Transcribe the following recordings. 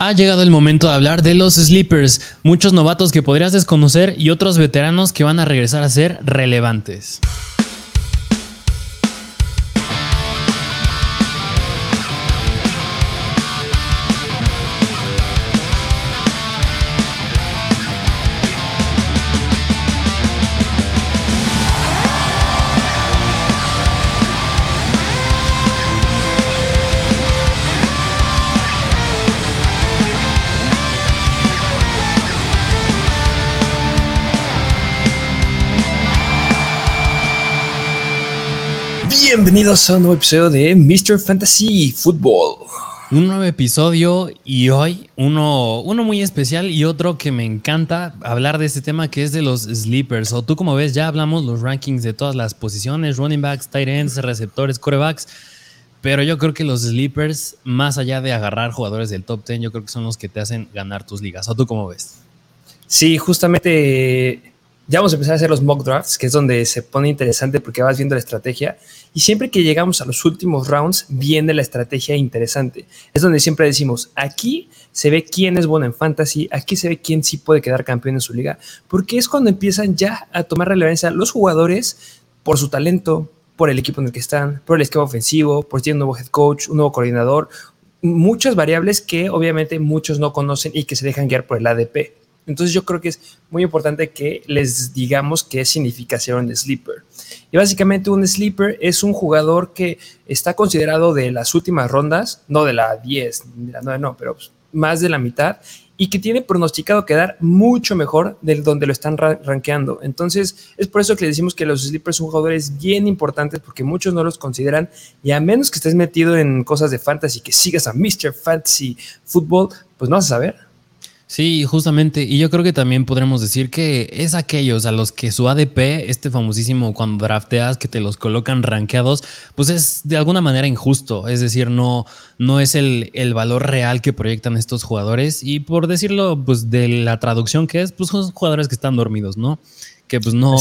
Ha llegado el momento de hablar de los sleepers, muchos novatos que podrías desconocer y otros veteranos que van a regresar a ser relevantes. Bienvenidos a un nuevo episodio de Mr. Fantasy Football. Un nuevo episodio y hoy uno, uno muy especial y otro que me encanta hablar de este tema que es de los sleepers. O tú como ves ya hablamos los rankings de todas las posiciones, running backs, tight ends, receptores, corebacks. Pero yo creo que los sleepers, más allá de agarrar jugadores del top 10, yo creo que son los que te hacen ganar tus ligas. ¿O tú cómo ves? Sí, justamente ya vamos a empezar a hacer los mock drafts, que es donde se pone interesante porque vas viendo la estrategia. Y siempre que llegamos a los últimos rounds, viene la estrategia interesante. Es donde siempre decimos, aquí se ve quién es bueno en fantasy, aquí se ve quién sí puede quedar campeón en su liga, porque es cuando empiezan ya a tomar relevancia los jugadores por su talento, por el equipo en el que están, por el esquema ofensivo, por si tienen un nuevo head coach, un nuevo coordinador, muchas variables que obviamente muchos no conocen y que se dejan guiar por el ADP. Entonces yo creo que es muy importante que les digamos qué significa ser un sleeper. Y básicamente un sleeper es un jugador que está considerado de las últimas rondas, no de la 10, de la 9, no, pero más de la mitad, y que tiene pronosticado quedar mucho mejor del donde lo están rankeando. Entonces, es por eso que le decimos que los sleepers son jugadores bien importantes porque muchos no los consideran y a menos que estés metido en cosas de fantasy, que sigas a Mr. Fantasy Football, pues no vas a saber. Sí, justamente. Y yo creo que también podremos decir que es aquellos a los que su ADP, este famosísimo cuando drafteas, que te los colocan rankeados, pues es de alguna manera injusto. Es decir, no, no es el, el valor real que proyectan estos jugadores. Y por decirlo, pues de la traducción que es, pues son jugadores que están dormidos, ¿no? Que pues no,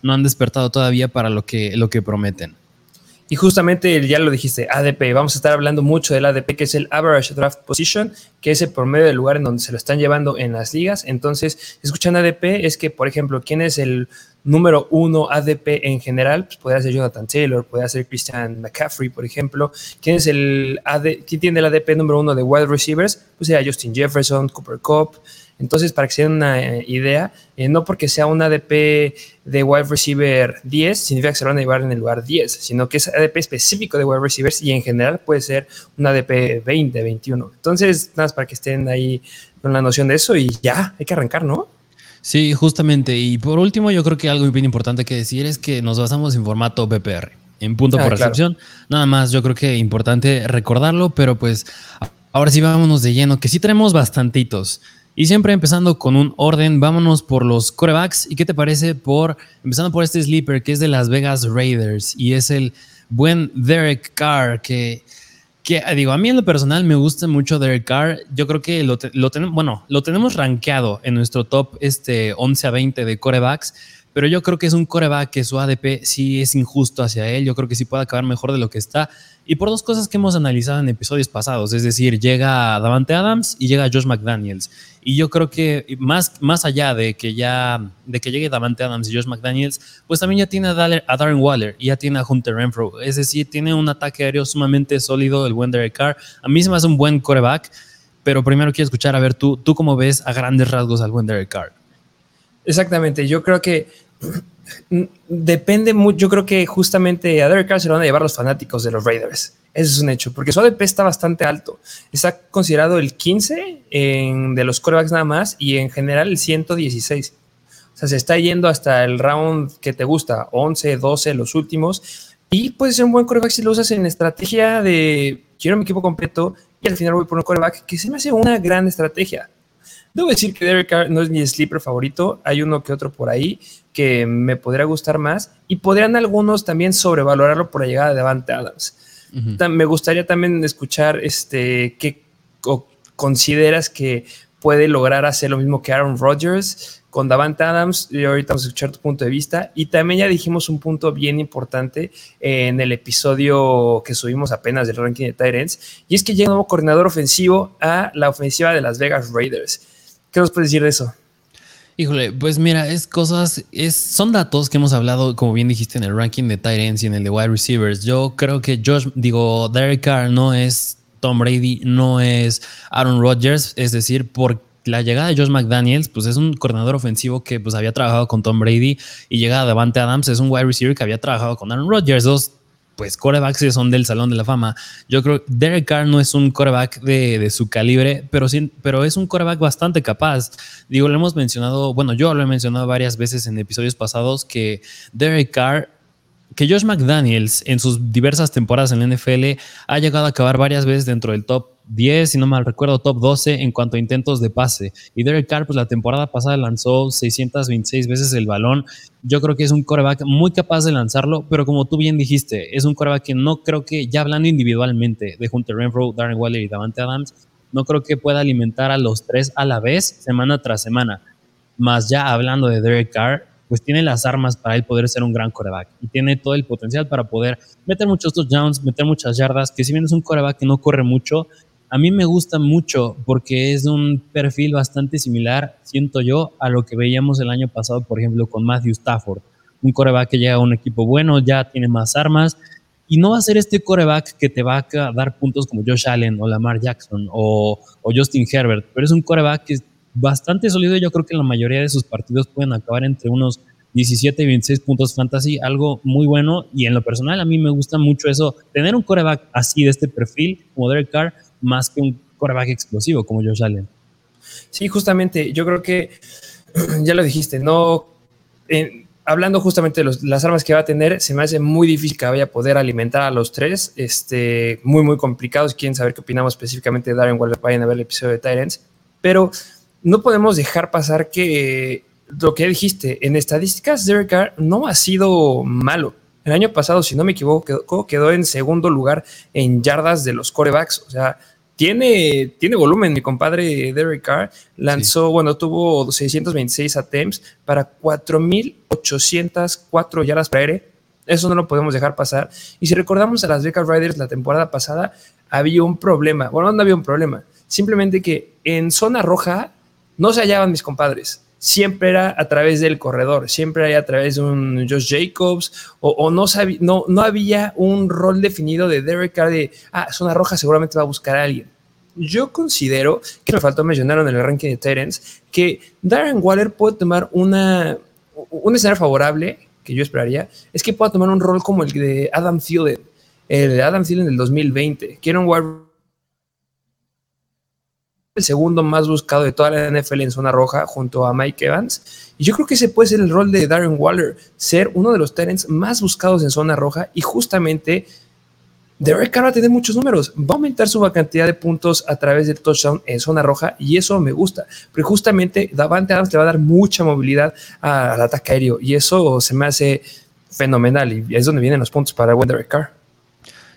no han despertado todavía para lo que, lo que prometen. Y justamente ya lo dijiste, ADP. Vamos a estar hablando mucho del ADP, que es el Average Draft Position, que es el promedio del lugar en donde se lo están llevando en las ligas. Entonces, escuchan ADP, es que, por ejemplo, quién es el número uno ADP en general, pues podría ser Jonathan Taylor, podría ser Christian McCaffrey, por ejemplo. ¿Quién es el AD, quién tiene el ADP número uno de wide receivers? Pues sería Justin Jefferson, Cooper Cup. Entonces, para que se den una eh, idea, eh, no porque sea un ADP de wide receiver 10, significa que se lo van a llevar en el lugar 10, sino que es ADP específico de wide receivers y en general puede ser un ADP 20, 21. Entonces, nada más para que estén ahí con la noción de eso y ya, hay que arrancar, ¿no? Sí, justamente. Y por último, yo creo que algo bien importante que decir es que nos basamos en formato BPR, en punto ah, por recepción. Nada más, yo creo que importante recordarlo, pero pues ahora sí vámonos de lleno, que sí tenemos bastantitos. Y siempre empezando con un orden, vámonos por los corebacks. ¿Y qué te parece por, empezando por este sleeper que es de Las Vegas Raiders y es el buen Derek Carr, que, digo, a mí en lo personal me gusta mucho Derek Carr. Yo creo que lo, lo tenemos, bueno, lo tenemos rankeado en nuestro top este 11 a 20 de corebacks pero yo creo que es un coreback que su ADP sí es injusto hacia él. Yo creo que sí puede acabar mejor de lo que está. Y por dos cosas que hemos analizado en episodios pasados, es decir, llega Davante Adams y llega Josh McDaniels. Y yo creo que más, más allá de que ya de que llegue Davante Adams y Josh McDaniels, pues también ya tiene a, Darren Waller y ya tiene a Hunter Renfro. Es decir, tiene un ataque aéreo sumamente sólido el buen Derek Carr. A mí se me hace un buen coreback, pero primero quiero escuchar a ver tú, tú cómo ves a grandes rasgos al buen Derek Carr. Exactamente, yo creo que Depende mucho, yo creo que justamente a Derek Carr se lo van a llevar los fanáticos de los Raiders. Eso es un hecho, porque su ADP está bastante alto. Está considerado el 15 en, de los corebacks nada más y en general el 116. O sea, se está yendo hasta el round que te gusta, 11, 12, los últimos. Y puede ser un buen coreback si lo usas en estrategia de quiero mi equipo completo y al final voy por un coreback que se me hace una gran estrategia. Debo decir que Derek Carr no es mi sleeper favorito. Hay uno que otro por ahí que me podría gustar más. Y podrían algunos también sobrevalorarlo por la llegada de Davante Adams. Me gustaría también escuchar este, qué consideras que puede lograr hacer lo mismo que Aaron Rodgers con Davante Adams. Y ahorita vamos a escuchar tu punto de vista. Y también ya dijimos un punto bien importante en el episodio que subimos apenas del ranking de Tyrants. Y es que llega un nuevo coordinador ofensivo a la ofensiva de Las Vegas Raiders. ¿Qué nos puedes decir de eso? Híjole, pues mira, es cosas, es, son datos que hemos hablado, como bien dijiste, en el ranking de Tyrants y en el de wide receivers. Yo creo que Josh, digo, Derek Carr no es Tom Brady, no es Aaron Rodgers, es decir, por la llegada de Josh McDaniels, pues es un coordinador ofensivo que pues había trabajado con Tom Brady y llegada de Davante Adams es un wide receiver que había trabajado con Aaron Rodgers, dos pues corebacks son del Salón de la Fama. Yo creo que Derek Carr no es un coreback de, su calibre, pero, pero es un coreback bastante capaz. Digo, lo hemos mencionado, bueno, yo lo he mencionado varias veces en episodios pasados que Derek Carr que Josh McDaniels en sus diversas temporadas en la NFL ha llegado a acabar varias veces dentro del top 10, si no mal recuerdo, top 12 en cuanto a intentos de pase. Y Derek Carr, pues la temporada pasada lanzó 626 veces el balón. Yo creo que es un coreback muy capaz de lanzarlo, pero como tú bien dijiste, es un coreback que no creo que, ya hablando individualmente de Hunter Renfro, Darren Waller y Davante Adams, no creo que pueda alimentar a los tres a la vez, semana tras semana. Más ya hablando de Derek Carr, pues tiene las armas para él poder ser un gran coreback y tiene todo el potencial para poder meter muchos touchdowns, meter muchas yardas, que si bien es un coreback que no corre mucho, a mí me gusta mucho porque es un perfil bastante similar, siento yo, a lo que veíamos el año pasado, por ejemplo, con Matthew Stafford. Un coreback que llega a un equipo bueno, ya tiene más armas y no va a ser este coreback que te va a dar puntos como Josh Allen o Lamar Jackson o, Justin Herbert, pero es un coreback que es bastante sólido. Yo creo que la mayoría de sus partidos pueden acabar entre unos 17 y 26 puntos fantasy, algo muy bueno. Y en lo personal, a mí me gusta mucho eso, tener un coreback así de este perfil, como Derek Carr, más que un coreback explosivo como Josh Allen. Sí, justamente, yo creo que ya lo dijiste, no. hablando justamente de las armas que va a tener, se me hace muy difícil que vaya a poder alimentar a los tres. Este, muy, muy complicados. Quieren saber qué opinamos específicamente de Darren Waller. Vayan a ver el episodio de Tyrants. Pero no podemos dejar pasar que lo que dijiste, en estadísticas, Derek Carr no ha sido malo. El año pasado, si no me equivoco, quedó en segundo lugar en yardas de los corebacks. O sea, tiene, tiene volumen. Mi compadre Derek Carr lanzó, bueno, tuvo 626 attempts para 4.804 yardas por aire. Eso no lo podemos dejar pasar. Y si recordamos a las Vegas Riders la temporada pasada, había un problema. Bueno, no había un problema. Simplemente que en zona roja no se hallaban mis compadres siempre era a través del corredor, siempre era a través de un Josh Jacobs, o, no, no, no había un rol definido de Derek Carr de, ah, zona roja seguramente va a buscar a alguien. Yo considero, que me faltó mencionar en el ranking de Terence, que Darren Waller puede tomar una, un escenario favorable, que yo esperaría, es que pueda tomar un rol como el de Adam Thielen, el de Adam Thielen del 2020, que era un el segundo más buscado de toda la NFL en zona roja junto a Mike Evans. Y yo creo que ese puede ser el rol de Darren Waller, ser uno de los Terrence más buscados en zona roja y justamente Derek Carr va a tener muchos números, va a aumentar su cantidad de puntos a través del touchdown en zona roja y eso me gusta, porque justamente Davante Adams le va a dar mucha movilidad al ataque aéreo y eso se me hace fenomenal y es donde vienen los puntos para Derek Carr.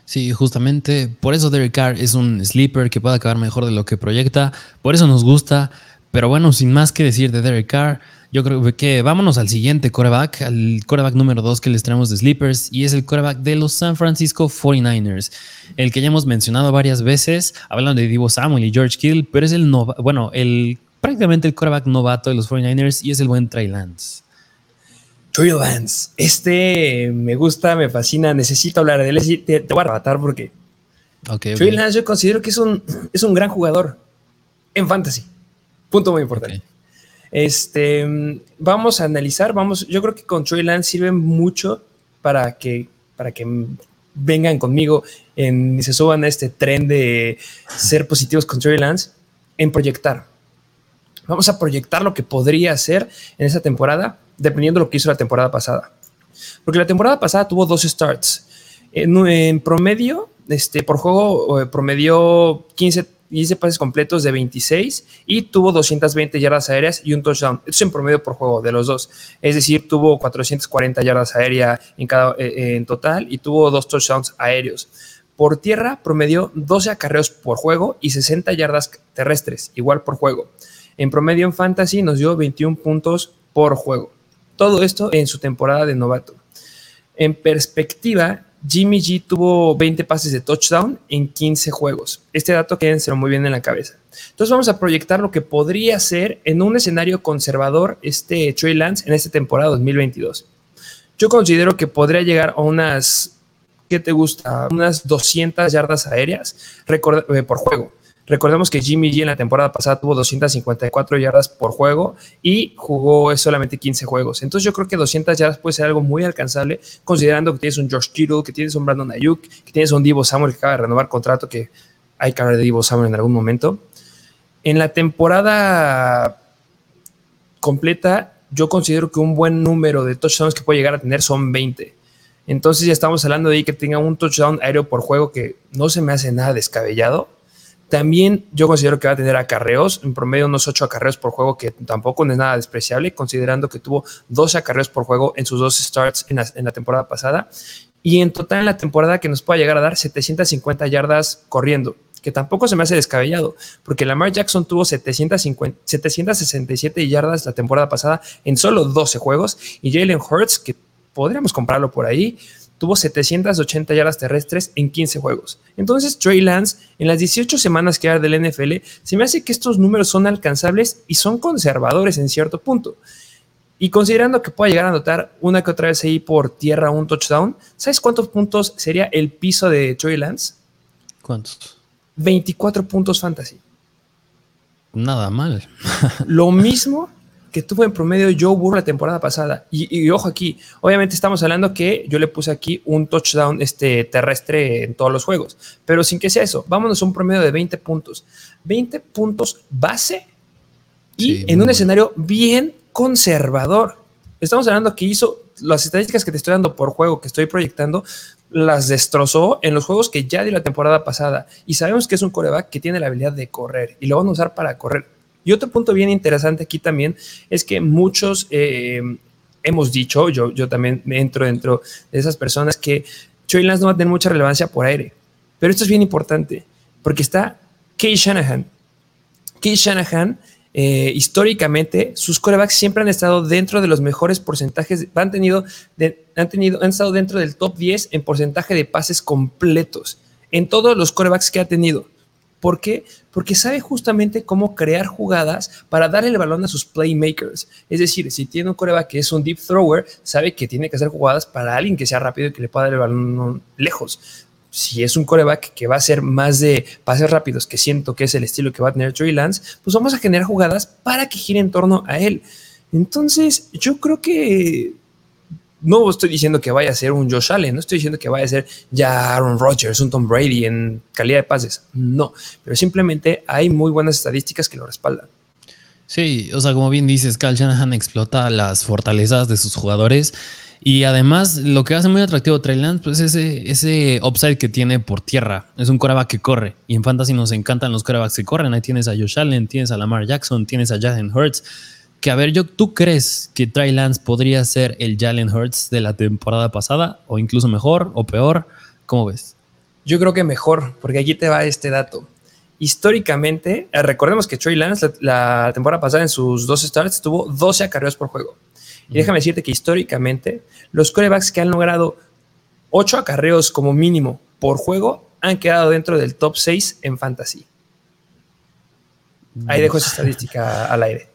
Sí, justamente por eso Derek Carr es un sleeper que puede acabar mejor de lo que proyecta, por eso nos gusta, pero bueno, sin más que decir de Derek Carr, yo creo que vámonos al siguiente coreback, al coreback número 2 que les traemos de sleepers y es el coreback de los San Francisco 49ers, el que ya hemos mencionado varias veces, hablando de Divo Samuel y George Kittle, pero es el bueno, el prácticamente el coreback novato de los 49ers y es el buen Trey Lance. Trey Lance. Este me gusta, me fascina, necesito hablar de él. Te, voy a arrebatar porque Trey Lance yo considero que es un, es un gran jugador en fantasy. Punto muy importante. Este, vamos a analizar, vamos, yo creo que con Trey Lance sirve mucho para que, para que vengan conmigo en, y se suban a este tren de ser positivos con Trey Lance en proyectar. Vamos a proyectar lo que podría hacer en esa temporada dependiendo de lo que hizo la temporada pasada. Porque la temporada pasada tuvo dos starts. En, promedio, este, por juego, eh, promedió 15, 15 pases completos de 26 y tuvo 220 yardas aéreas y un touchdown. Eso es en promedio por juego de los dos. Es decir, tuvo 440 yardas aéreas en, cada, eh, en total y tuvo dos touchdowns aéreos. Por tierra promedió 12 acarreos por juego y 60 yardas terrestres, igual por juego. En promedio en fantasy nos dio 21 puntos por juego. Todo esto en su temporada de novato. En perspectiva, Jimmy G tuvo 20 pases de touchdown en 15 juegos. Este dato quédenselo muy bien en la cabeza. Entonces vamos a proyectar lo que podría ser en un escenario conservador este Trey Lance en esta temporada 2022. Yo considero que podría llegar a unas, ¿qué te gusta? Unas 200 yardas aéreas eh, por juego. Recordemos que Jimmy G en la temporada pasada tuvo 254 yardas por juego y jugó solamente 15 juegos. Entonces yo creo que 200 yardas puede ser algo muy alcanzable, considerando que tienes un George Kittle, que tienes un Brandon Ayuk, que tienes un Divo Samuel que acaba de renovar contrato, que hay que hablar de Divo Samuel en algún momento. En la temporada completa, yo considero que un buen número de touchdowns que puede llegar a tener son 20. Entonces ya estamos hablando de que tenga un touchdown aéreo por juego que no se me hace nada descabellado también yo considero que va a tener acarreos, en promedio unos 8 acarreos por juego, que tampoco no es nada despreciable, considerando que tuvo 12 acarreos por juego en sus dos starts en la, temporada pasada. Y en total en la temporada que nos pueda llegar a dar 750 yardas corriendo, que tampoco se me hace descabellado, porque Lamar Jackson tuvo 750, 767 yardas la temporada pasada en solo 12 juegos, y Jalen Hurts, que podríamos comprarlo por ahí, tuvo 780 yardas terrestres en 15 juegos. Entonces, Trey Lance, en las 18 semanas que hay del NFL, se me hace que estos números son alcanzables y son conservadores en cierto punto. Y considerando que pueda llegar a anotar una que otra vez ahí por tierra un touchdown, ¿sabes cuántos puntos sería el piso de Trey Lance? ¿Cuántos? 24 puntos fantasy. Nada mal. Lo mismo que tuvo en promedio Joe Burrow la temporada pasada. Y, ojo aquí, obviamente estamos hablando que yo le puse aquí un touchdown este, terrestre en todos los juegos, pero sin que sea eso, vámonos a un promedio de 20 puntos. 20 puntos base y en un escenario bien conservador. Estamos hablando que hizo las estadísticas que te estoy dando por juego, que estoy proyectando, las destrozó en los juegos que ya di la temporada pasada. Y sabemos que es un coreback que tiene la habilidad de correr y lo van a usar para correr y otro punto bien interesante aquí también es que muchos eh, hemos dicho, yo, yo también entro dentro de esas personas, que Trey Lance no va a tener mucha relevancia por aire. Pero esto es bien importante porque está Kay Shanahan. Kay Shanahan, eh, históricamente, sus corebacks siempre han estado dentro de los mejores porcentajes, han tenido, han tenido, han estado dentro del top 10 en porcentaje de pases completos en todos los corebacks que ha tenido. ¿Por qué? Porque sabe justamente cómo crear jugadas para dar el balón a sus playmakers. Es decir, si tiene un coreback que es un deep thrower, sabe que tiene que hacer jugadas para alguien que sea rápido y que le pueda dar el balón lejos. Si es un coreback que va a ser más de pases rápidos, que siento que es el estilo que va a tener Trey Lance, pues vamos a generar jugadas para que gire en torno a él. Entonces, yo creo que no estoy diciendo que vaya a ser un Josh Allen, no estoy diciendo que vaya a ser ya Aaron Rodgers, un Tom Brady en calidad de pases, no, pero simplemente hay muy buenas estadísticas que lo respaldan. Sí, o sea, como bien dices, Cal Shanahan explota las fortalezas de sus jugadores y además lo que hace muy atractivo Trey Lance, pues ese, ese upside que tiene por tierra, es un coreback que corre y en fantasy nos encantan los corebacks que corren, ahí tienes a Josh Allen, tienes a Lamar Jackson, tienes a Jalen Hurts que a ver, yo, ¿tú crees que Trey Lance podría ser el Jalen Hurts de la temporada pasada? ¿O incluso mejor o peor? ¿Cómo ves? Yo creo que mejor, porque aquí te va este dato. Históricamente, eh, recordemos que Trey Lance la, temporada pasada en sus dos starts tuvo 12 acarreos por juego. Y déjame decirte que históricamente los corebacks que han logrado 8 acarreos como mínimo por juego han quedado dentro del top 6 en fantasy. Ahí dejo esa estadística al aire.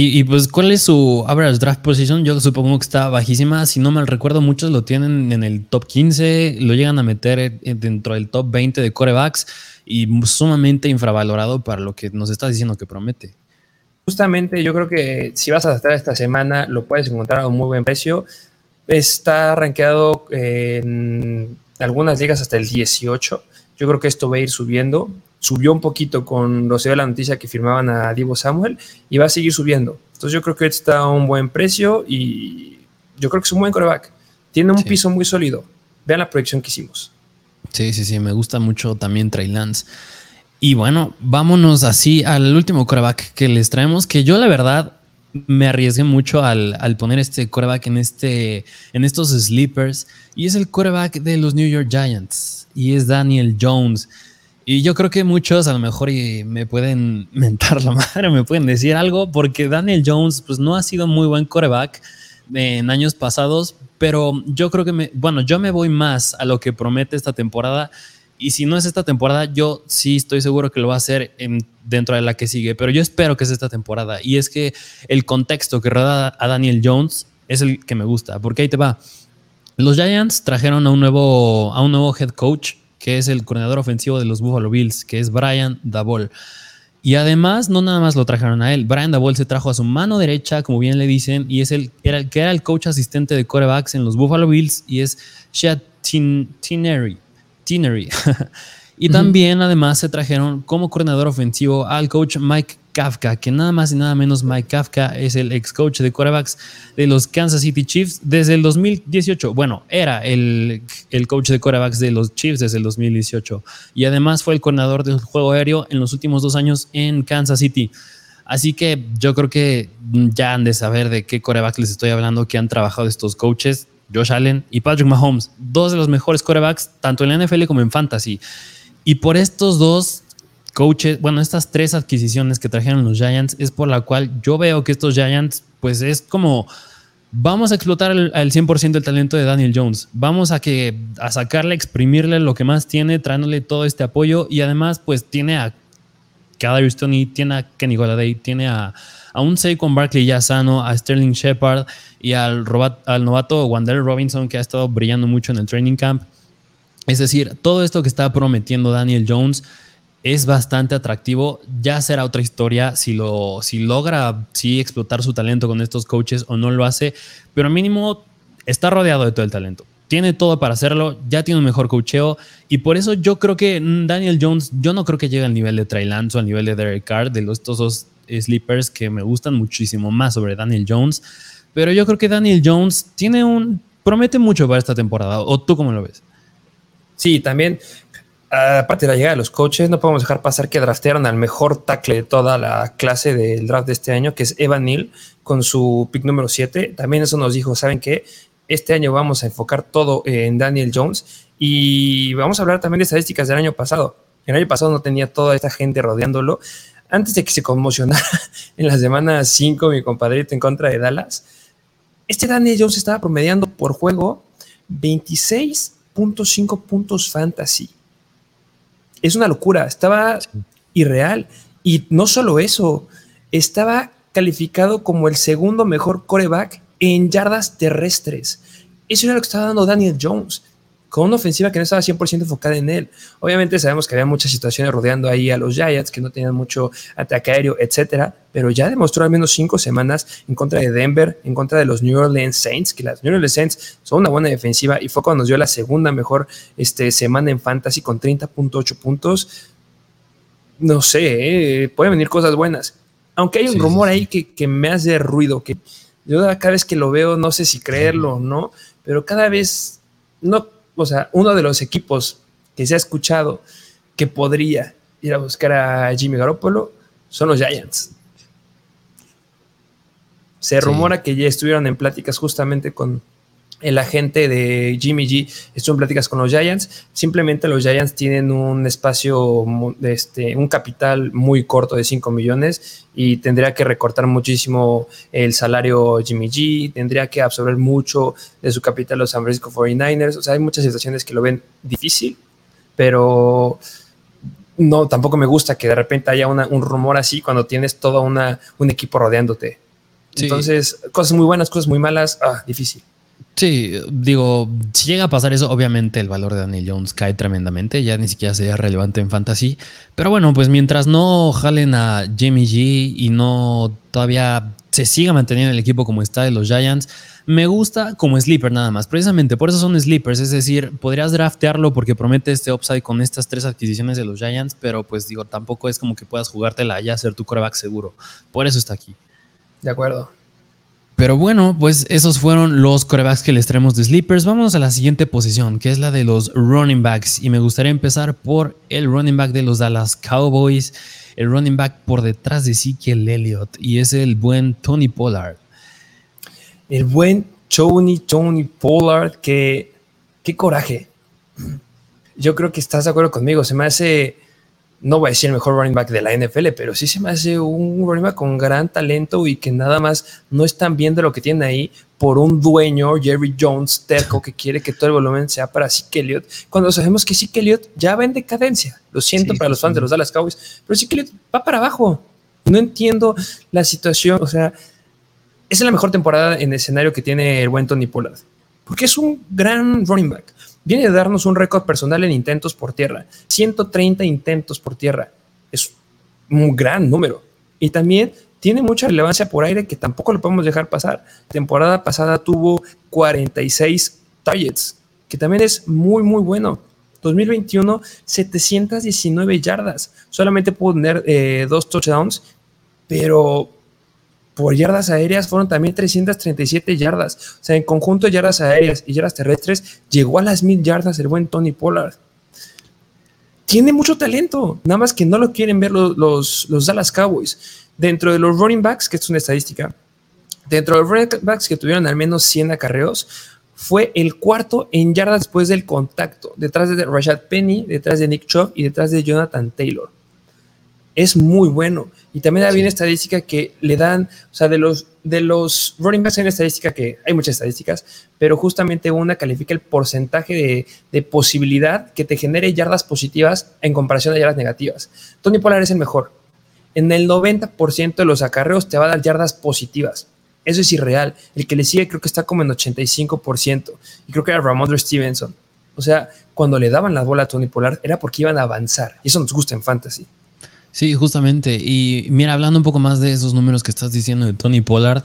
Y, pues, ¿cuál es su average draft position? Yo supongo que está bajísima. Si no mal recuerdo, muchos lo tienen en el top 15, lo llegan a meter dentro del top 20 de corebacks y sumamente infravalorado para lo que nos estás diciendo que promete. Justamente, yo creo que si vas a estar esta semana, lo puedes encontrar a un muy buen precio. Está rankeado en algunas ligas hasta el 18. Yo creo que esto va a ir subiendo subió un poquito con lo se la noticia que firmaban a Divo Samuel y va a seguir subiendo. Entonces yo creo que está a un buen precio y yo creo que es un buen coreback. Tiene un piso muy sólido. Vean la proyección que hicimos. Sí, sí, sí, me gusta mucho también Trey Lance. Y bueno, vámonos así al último coreback que les traemos, que yo la verdad me arriesgué mucho al, al, poner este coreback en, este, en estos sleepers y es el coreback de los New York Giants y es Daniel Jones. Y yo creo que muchos a lo mejor me pueden mentar la madre, me pueden decir algo, porque Daniel Jones pues no ha sido muy buen coreback en años pasados, pero yo creo que me, bueno, yo me voy más a lo que promete esta temporada. Y si no es esta temporada, yo sí estoy seguro que lo va a hacer en, dentro de la que sigue, pero yo espero que sea esta temporada. Y es que el contexto que rodea a Daniel Jones es el que me gusta, porque ahí te va. Los Giants trajeron a un nuevo, a un nuevo head coach, que es el coordinador ofensivo de los Buffalo Bills, que es Brian Dabol. Y además, no nada más lo trajeron a él. Brian Dabol se trajo a su mano derecha, como bien le dicen, y es el, era, que era el coach asistente de corebacks en los Buffalo Bills, y es Shad Tinery. y también, además, se trajeron como coordinador ofensivo al coach Mike Kafka, que nada más y nada menos Mike Kafka es el ex coach de quarterbacks de los Kansas City Chiefs desde el 2018. Bueno, era el, el coach de quarterbacks de los Chiefs desde el 2018 y además fue el coordinador del juego aéreo en los últimos dos años en Kansas City. Así que yo creo que ya han de saber de qué corebacks les estoy hablando que han trabajado estos coaches, Josh Allen y Patrick Mahomes, dos de los mejores corebacks tanto en la NFL como en fantasy. Y por estos dos coaches, bueno, estas tres adquisiciones que trajeron los Giants es por la cual yo veo que estos Giants, pues es como vamos a explotar al, 100% el talento de Daniel Jones. Vamos a que a sacarle, exprimirle lo que más tiene, trayéndole todo este apoyo y además pues tiene a Kadarius Tony, tiene a Kenny Golladay, tiene a, a un Saquon Barkley ya sano, a Sterling Shepard y al, al novato Wander Robinson que ha estado brillando mucho en el training camp. Es decir, todo esto que está prometiendo Daniel Jones es bastante atractivo. Ya será otra historia si, lo, si logra sí, explotar su talento con estos coaches o no lo hace, pero mínimo está rodeado de todo el talento. Tiene todo para hacerlo, ya tiene un mejor coacheo y por eso yo creo que Daniel Jones, yo no creo que llegue al nivel de Trey Lance o al nivel de Derek Carr, de los, estos dos sleepers que me gustan muchísimo más sobre Daniel Jones, pero yo creo que Daniel Jones tiene un, promete mucho para esta temporada, ¿o tú cómo lo ves? Sí, también aparte de la llegada de los coaches, no podemos dejar pasar que draftearon al mejor tackle de toda la clase del draft de este año, que es Evan Neal, con su pick número 7. También eso nos dijo, ¿saben qué? Este año vamos a enfocar todo en Daniel Jones y vamos a hablar también de estadísticas del año pasado. El año pasado no tenía toda esta gente rodeándolo. Antes de que se conmocionara en la semana 5 mi compadrito en contra de Dallas, este Daniel Jones estaba promediando por juego 26.5 puntos fantasy es una locura, estaba irreal. Y no solo eso, estaba calificado como el segundo mejor coreback en yardas terrestres. Eso era lo que estaba dando Daniel Jones, con una ofensiva que no estaba 100% enfocada en él. Obviamente sabemos que había muchas situaciones rodeando ahí a los Giants, que no tenían mucho ataque aéreo, etcétera, pero ya demostró al menos cinco semanas en contra de Denver, en contra de los New Orleans Saints, que las New Orleans Saints son una buena defensiva y fue cuando nos dio la segunda mejor este, semana en fantasy con 30.8 puntos. No sé, eh, pueden venir cosas buenas. Aunque hay un rumor ahí que, que me hace ruido, que yo cada vez que lo veo no sé si creerlo o no, pero cada vez no o sea, uno de los equipos que se ha escuchado que podría ir a buscar a Jimmy Garoppolo son los Giants. Se rumora que ya estuvieron en pláticas justamente con el agente de Jimmy G estuvo en pláticas con los Giants. Simplemente los Giants tienen un espacio, este, un capital muy corto de 5 millones y tendría que recortar muchísimo el salario Jimmy G, tendría que absorber mucho de su capital los San Francisco 49ers. O sea, hay muchas situaciones que lo ven difícil, pero no, tampoco me gusta que de repente haya un rumor así cuando tienes todo una, un equipo rodeándote. Entonces, cosas muy buenas, cosas muy malas, ah, difícil. Sí, digo, si llega a pasar eso, obviamente el valor de Daniel Jones cae tremendamente, ya ni siquiera sería relevante en fantasy. Pero bueno, pues mientras no jalen a Jimmy G y no todavía se siga manteniendo el equipo como está de los Giants, me gusta como sleeper nada más. Precisamente por eso son sleepers, es decir, podrías draftearlo porque promete este upside con estas tres adquisiciones de los Giants, pero pues digo, tampoco es como que puedas jugártela ya ser tu coreback seguro. Por eso está aquí. De acuerdo. Pero bueno, pues esos fueron los corebacks que les traemos de Sleepers. Vamos a la siguiente posición, que es la de los running backs. Y me gustaría empezar por el running back de los Dallas Cowboys, el running back por detrás de Ezekiel Elliott, y es el buen Tony Pollard. El buen Tony, Tony Pollard, que qué coraje. Yo creo que estás de acuerdo conmigo. Se me hace no voy a decir el mejor running back de la NFL, pero sí se me hace un running back con gran talento y que nada más no están viendo lo que tiene ahí por un dueño, Jerry Jones, terco, que quiere que todo el volumen sea para Zeke Elliott, cuando sabemos que Zeke Elliott ya va en decadencia. Lo siento para los fans de los Dallas Cowboys, pero Zeke Elliott va para abajo. No entiendo la situación, o sea, es la mejor temporada en el escenario que tiene el buen Tony Pollard, porque es un gran running back viene de darnos un récord personal en intentos por tierra. 130 intentos por tierra. Es un gran número. Y también tiene mucha relevancia por aire que tampoco lo podemos dejar pasar. Temporada pasada tuvo 46 targets, que también es muy, muy bueno. 2021, 719 yardas. Solamente pudo tener eh, dos touchdowns, pero por yardas aéreas fueron también 337 yardas. O sea, en conjunto yardas aéreas y yardas terrestres, llegó a las mil yardas el buen Tony Pollard. Tiene mucho talento, nada más que no lo quieren ver los, los, Dallas Cowboys. Dentro de los running backs, que es una estadística, dentro de los running backs que tuvieron al menos 100 acarreos, fue el cuarto en yardas después del contacto, detrás de Rashad Penny, detrás de Nick Chubb y detrás de Jonathan Taylor es muy bueno. Y también hay una estadística que le dan, o sea, de los, de los running backs hay una estadística que, hay muchas estadísticas, pero justamente una califica el porcentaje de, posibilidad que te genere yardas positivas en comparación a yardas negativas. Tony Pollard es el mejor. En el 90% de los acarreos te va a dar yardas positivas. Eso es irreal. El que le sigue creo que está como en 85%. Y creo que era Ramondre Stevenson. O sea, cuando le daban la bola a Tony Pollard era porque iban a avanzar. Y eso nos gusta en fantasy. Sí, justamente. Y mira, hablando un poco más de esos números que estás diciendo de Tony Pollard,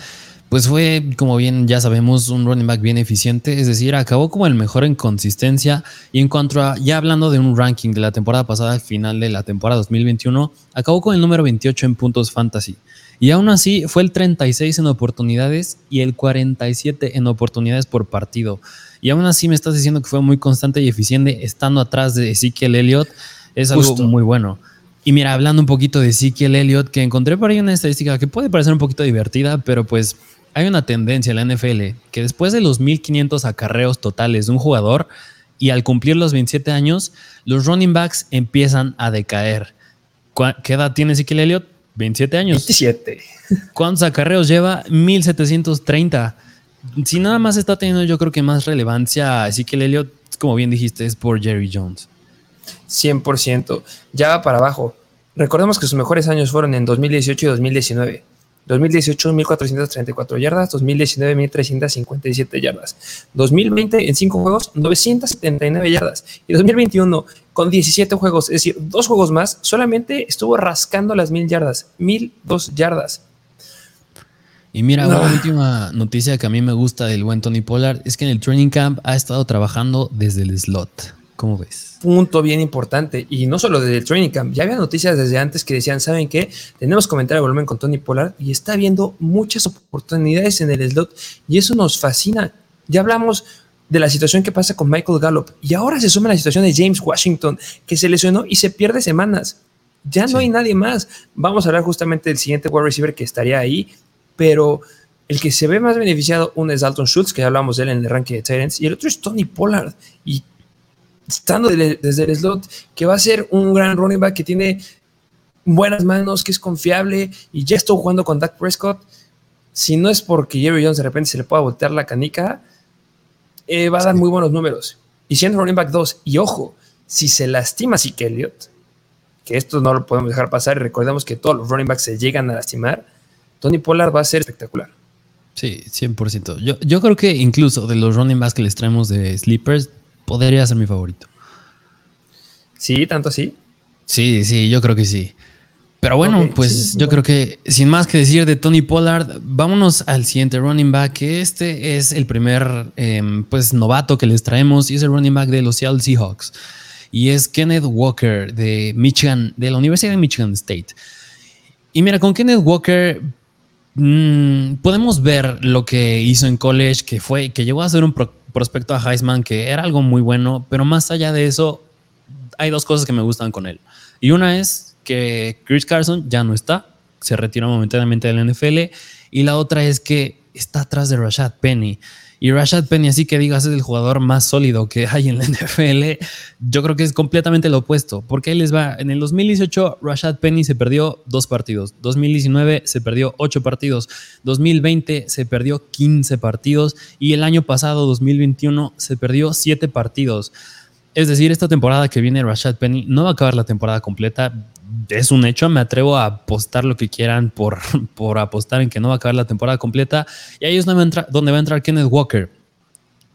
pues fue, como bien ya sabemos, un running back bien eficiente, es decir, acabó como el mejor en consistencia. Y en cuanto a, ya hablando de un ranking de la temporada pasada, al final de la temporada 2021, acabó con el número 28 en puntos fantasy. Y aún así fue el 36 en oportunidades y el 47 en oportunidades por partido. Y aún así me estás diciendo que fue muy constante y eficiente estando atrás de Ezekiel Elliott. Es algo muy bueno. Y mira, hablando un poquito de Ezekiel Elliott, que encontré por ahí una estadística que puede parecer un poquito divertida, pero pues hay una tendencia en la NFL que después de los 1500 acarreos totales de un jugador y al cumplir los 27 años, los running backs empiezan a decaer. ¿Qué edad tiene Ezekiel Elliott? 27 años. 27. ¿Cuántos acarreos lleva? 1730. Si nada más está teniendo yo creo que más relevancia Ezekiel Elliott, como bien dijiste, es por Jerry Jones. 100%. Ya va para abajo. Recordemos que sus mejores años fueron en 2018 y 2019. 2018, 1434 yardas, 2019, 1357 yardas. 2020, en 5 juegos, 979 yardas. Y 2021, con 17 juegos, es decir, dos juegos más, solamente estuvo rascando las 1000 yardas. 1002 yardas. Y mira, una última noticia que a mí me gusta del buen Tony Pollard es que en el training camp ha estado trabajando desde el slot. ¿Cómo ves? Punto bien importante. Y no solo desde el training camp. Ya había noticias desde antes que decían, ¿saben qué? Tenemos comentar el volumen con Tony Pollard y está viendo muchas oportunidades en el slot y eso nos fascina. Ya hablamos de la situación que pasa con Michael Gallup y ahora se suma la situación de James Washington que se lesionó y se pierde semanas. Ya no hay nadie más. Vamos a hablar justamente del siguiente wide receiver que estaría ahí, pero el que se ve más beneficiado, uno es Dalton Schultz, que ya hablamos de él en el ranking de Tyrants, y el otro es Tony Pollard. Y estando desde el slot, que va a ser un gran running back que tiene buenas manos, que es confiable y ya estuvo jugando con Dak Prescott. Si no es porque Jerry Jones de repente se le pueda voltear la canica, eh, va a dar muy buenos números. Y siendo running back 2, y ojo, si se lastima que Elliott, que esto no lo podemos dejar pasar, y recordemos que todos los running backs se llegan a lastimar, Tony Pollard va a ser espectacular. Sí, 100%. Yo, yo creo que incluso de los running backs que les traemos de Sleepers, podría ser mi favorito. Sí, tanto así. Sí, sí, yo creo que sí. Pero bueno, pues yo creo que sin más que decir de Tony Pollard, vámonos al siguiente running back, que este es el primer em, pues novato que les traemos y es el running back de los Seattle Seahawks. Y es Kenneth Walker de Michigan, de la Universidad de Michigan State. Y mira, con Kenneth Walker mm, podemos ver lo que hizo en college, que fue, que llegó a ser un prospecto a Heisman que era algo muy bueno, pero más allá de eso, hay dos cosas que me gustan con él. Y una es que Chris Carson ya no está, se retiró momentáneamente del NFL, y la otra es que está atrás de Rashad Penny. Y Rashad Penny, así que digas, es el jugador más sólido que hay en la NFL, yo creo que es completamente lo opuesto, porque él les va, en el 2018 Rashad Penny se perdió dos partidos, 2019 se perdió ocho partidos, 2020 se perdió 15 partidos. Y el año pasado, 2021, se perdió siete partidos. Es decir, esta temporada que viene Rashad Penny no va a acabar la temporada completa es un hecho. Me atrevo a apostar lo que quieran por, por apostar en que no va a acabar la temporada completa. Y ahí es donde va a entrar, va a entrar Kenneth Walker.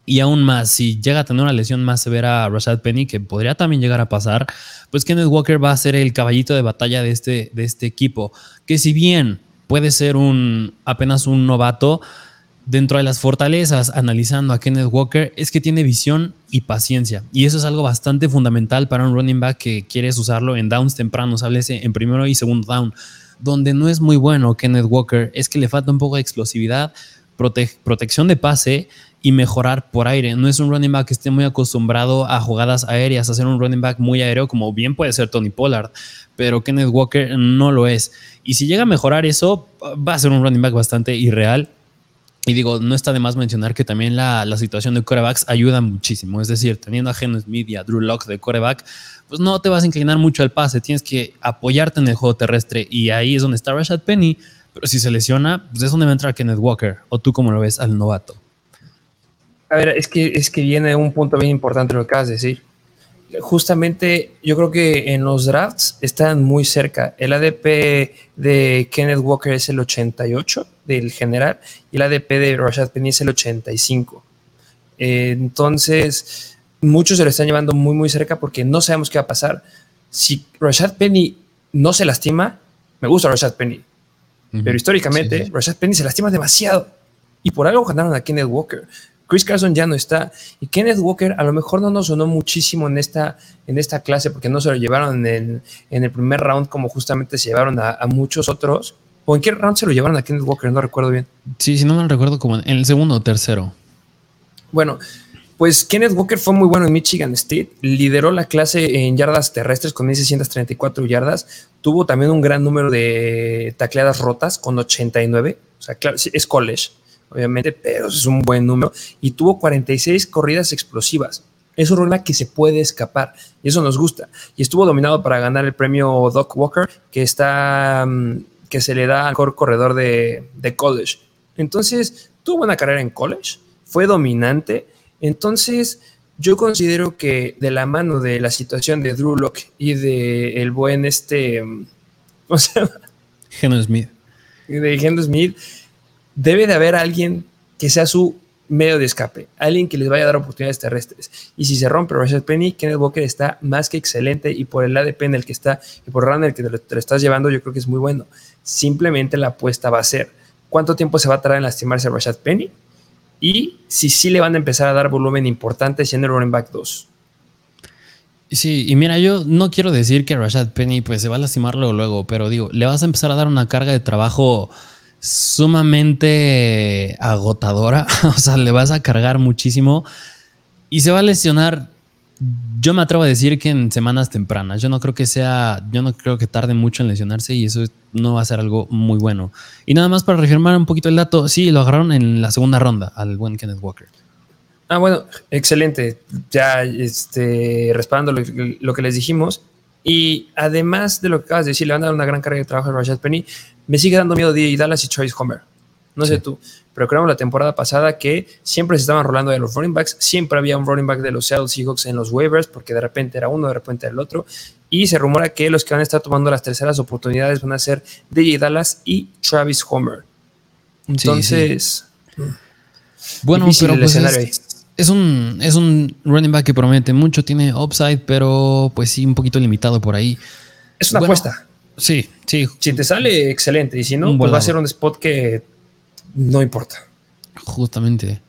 Y aún más, si llega a tener una lesión más severa a Rashad Penny, que podría también llegar a pasar, pues Kenneth Walker va a ser el caballito de batalla de este, de este equipo. Que si bien puede ser un apenas un novato, dentro de las fortalezas, analizando a Kenneth Walker, es que tiene visión y paciencia. Y eso es algo bastante fundamental para un running back que quieres usarlo en downs tempranos, háblese en primero y segundo down. Donde no es muy bueno Kenneth Walker es que le falta un poco de explosividad, protección de pase y mejorar por aire. No es un running back que esté muy acostumbrado a jugadas aéreas, a ser un running back muy aéreo, como bien puede ser Tony Pollard, pero Kenneth Walker no lo es. Y si llega a mejorar eso, va a ser un running back bastante irreal y digo, no está de más mencionar que también la, situación de corebacks ayuda muchísimo. Es decir, teniendo a Geno Smith a Drew Locke de coreback, pues no te vas a inclinar mucho al pase. Tienes que apoyarte en el juego terrestre. Y ahí es donde está Rashad Penny. Pero si se lesiona, pues es donde va a entrar Kenneth Walker. ¿O tú cómo lo ves al novato? A ver, es que, es que viene un punto bien importante lo que acabas de decir justamente yo creo que en los drafts están muy cerca. El ADP de Kenneth Walker es el 88 del general y el ADP de Rashad Penny es el 85. entonces, muchos se lo están llevando muy, muy cerca porque no sabemos qué va a pasar. Si Rashad Penny no se lastima, me gusta Rashad Penny. Pero históricamente, Rashad Penny se lastima demasiado. Y por algo ganaron a Kenneth Walker. Chris Carson ya no está. Y Kenneth Walker a lo mejor no nos sonó muchísimo en esta, en esta clase porque no se lo llevaron en, el primer round como justamente se llevaron a, muchos otros. ¿O en qué round se lo llevaron a Kenneth Walker? No recuerdo bien. Sí, si no me recuerdo como en el segundo o tercero. Bueno, pues Kenneth Walker fue muy bueno en Michigan State, lideró la clase en yardas terrestres con 1634 yardas, tuvo también un gran número de tacleadas rotas con 89, o sea, claro, es college obviamente, pero es un buen número. Y tuvo 46 corridas explosivas. Es un running que se puede escapar y eso nos gusta. Y estuvo dominado para ganar el premio Doc Walker, que está mm, que se le da al mejor corredor de, de college. Entonces, tuvo una carrera en college, fue dominante. Entonces, yo considero que de la mano de la situación de Drew Locke y de el buen este, mm, ¿cómo se llama? Geno Smith. De Geno Smith, debe de haber alguien que sea su medio de escape, alguien que les vaya a dar oportunidades terrestres. Y si se rompe Rashad Penny, Kenneth Walker está más que excelente y por el ADP en el que está y por el runner que te lo, estás llevando, yo creo que es muy bueno. Simplemente la apuesta va a ser cuánto tiempo se va a tardar en lastimarse Rashad Penny y si sí le van a empezar a dar volumen importante siendo el running back 2. Sí, y mira, yo no quiero decir que Rashad Penny pues se va a lastimar luego, luego, pero digo, le vas a empezar a dar una carga de trabajo sumamente agotadora, o sea, le vas a cargar muchísimo y se va a lesionar. Yo me atrevo a decir que en semanas tempranas. Yo no creo que sea, yo no creo que tarde mucho en lesionarse y eso no va a ser algo muy bueno. Y nada más para reafirmar un poquito el dato, sí, lo agarraron en la segunda ronda al buen Kenneth Walker. Ah, bueno, excelente. Ya este, respaldando lo, que les dijimos. Y además de lo que acabas de decir, le van a dar una gran carga de trabajo a Rashad Penny. Me sigue dando miedo de Dallas y Trace Homer. No sé tú, pero creemos la temporada pasada que siempre se estaban rolando de los running backs, siempre había un running back de los Seattle Seahawks en los waivers, porque de repente era uno, de repente era el otro, y se rumora que los que van a estar tomando las terceras oportunidades van a ser DJ Dallas y Travis Homer. Entonces, bueno, pero pues es, es, un, es un running back que promete mucho, tiene upside, pero pues sí, un poquito limitado por ahí. Es una apuesta. Sí, sí. Si te sale, excelente. Y si no, pues va a ser un spot que no importa. Justamente.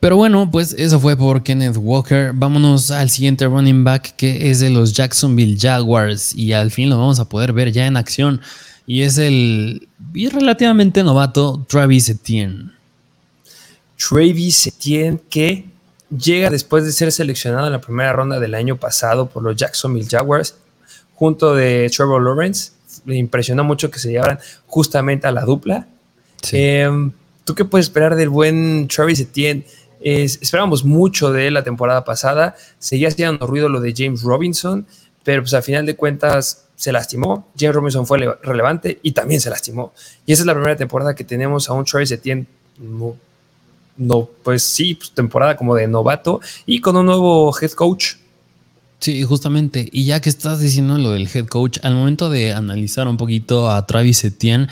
Pero bueno, pues eso fue por Kenneth Walker. Vámonos al siguiente running back que es de los Jacksonville Jaguars. Y al fin lo vamos a poder ver ya en acción. Y es el relativamente novato Travis Etienne. Travis Etienne que llega después de ser seleccionado en la primera ronda del año pasado por los Jacksonville Jaguars junto de Trevor Lawrence. Me impresionó mucho que se llevaran justamente a la dupla. Em, ¿tú qué puedes esperar del buen Travis Etienne? esperábamos mucho de él la temporada pasada, seguía haciendo ruido lo de James Robinson, pero pues al final de cuentas se lastimó. James Robinson fue relevante y también se lastimó. Y esa es la primera temporada que tenemos a un Travis Etienne, no, no pues sí, pues, temporada como de novato y con un nuevo head coach. Sí, justamente. Y ya que estás diciendo lo del head coach, al momento de analizar un poquito a Travis Etienne,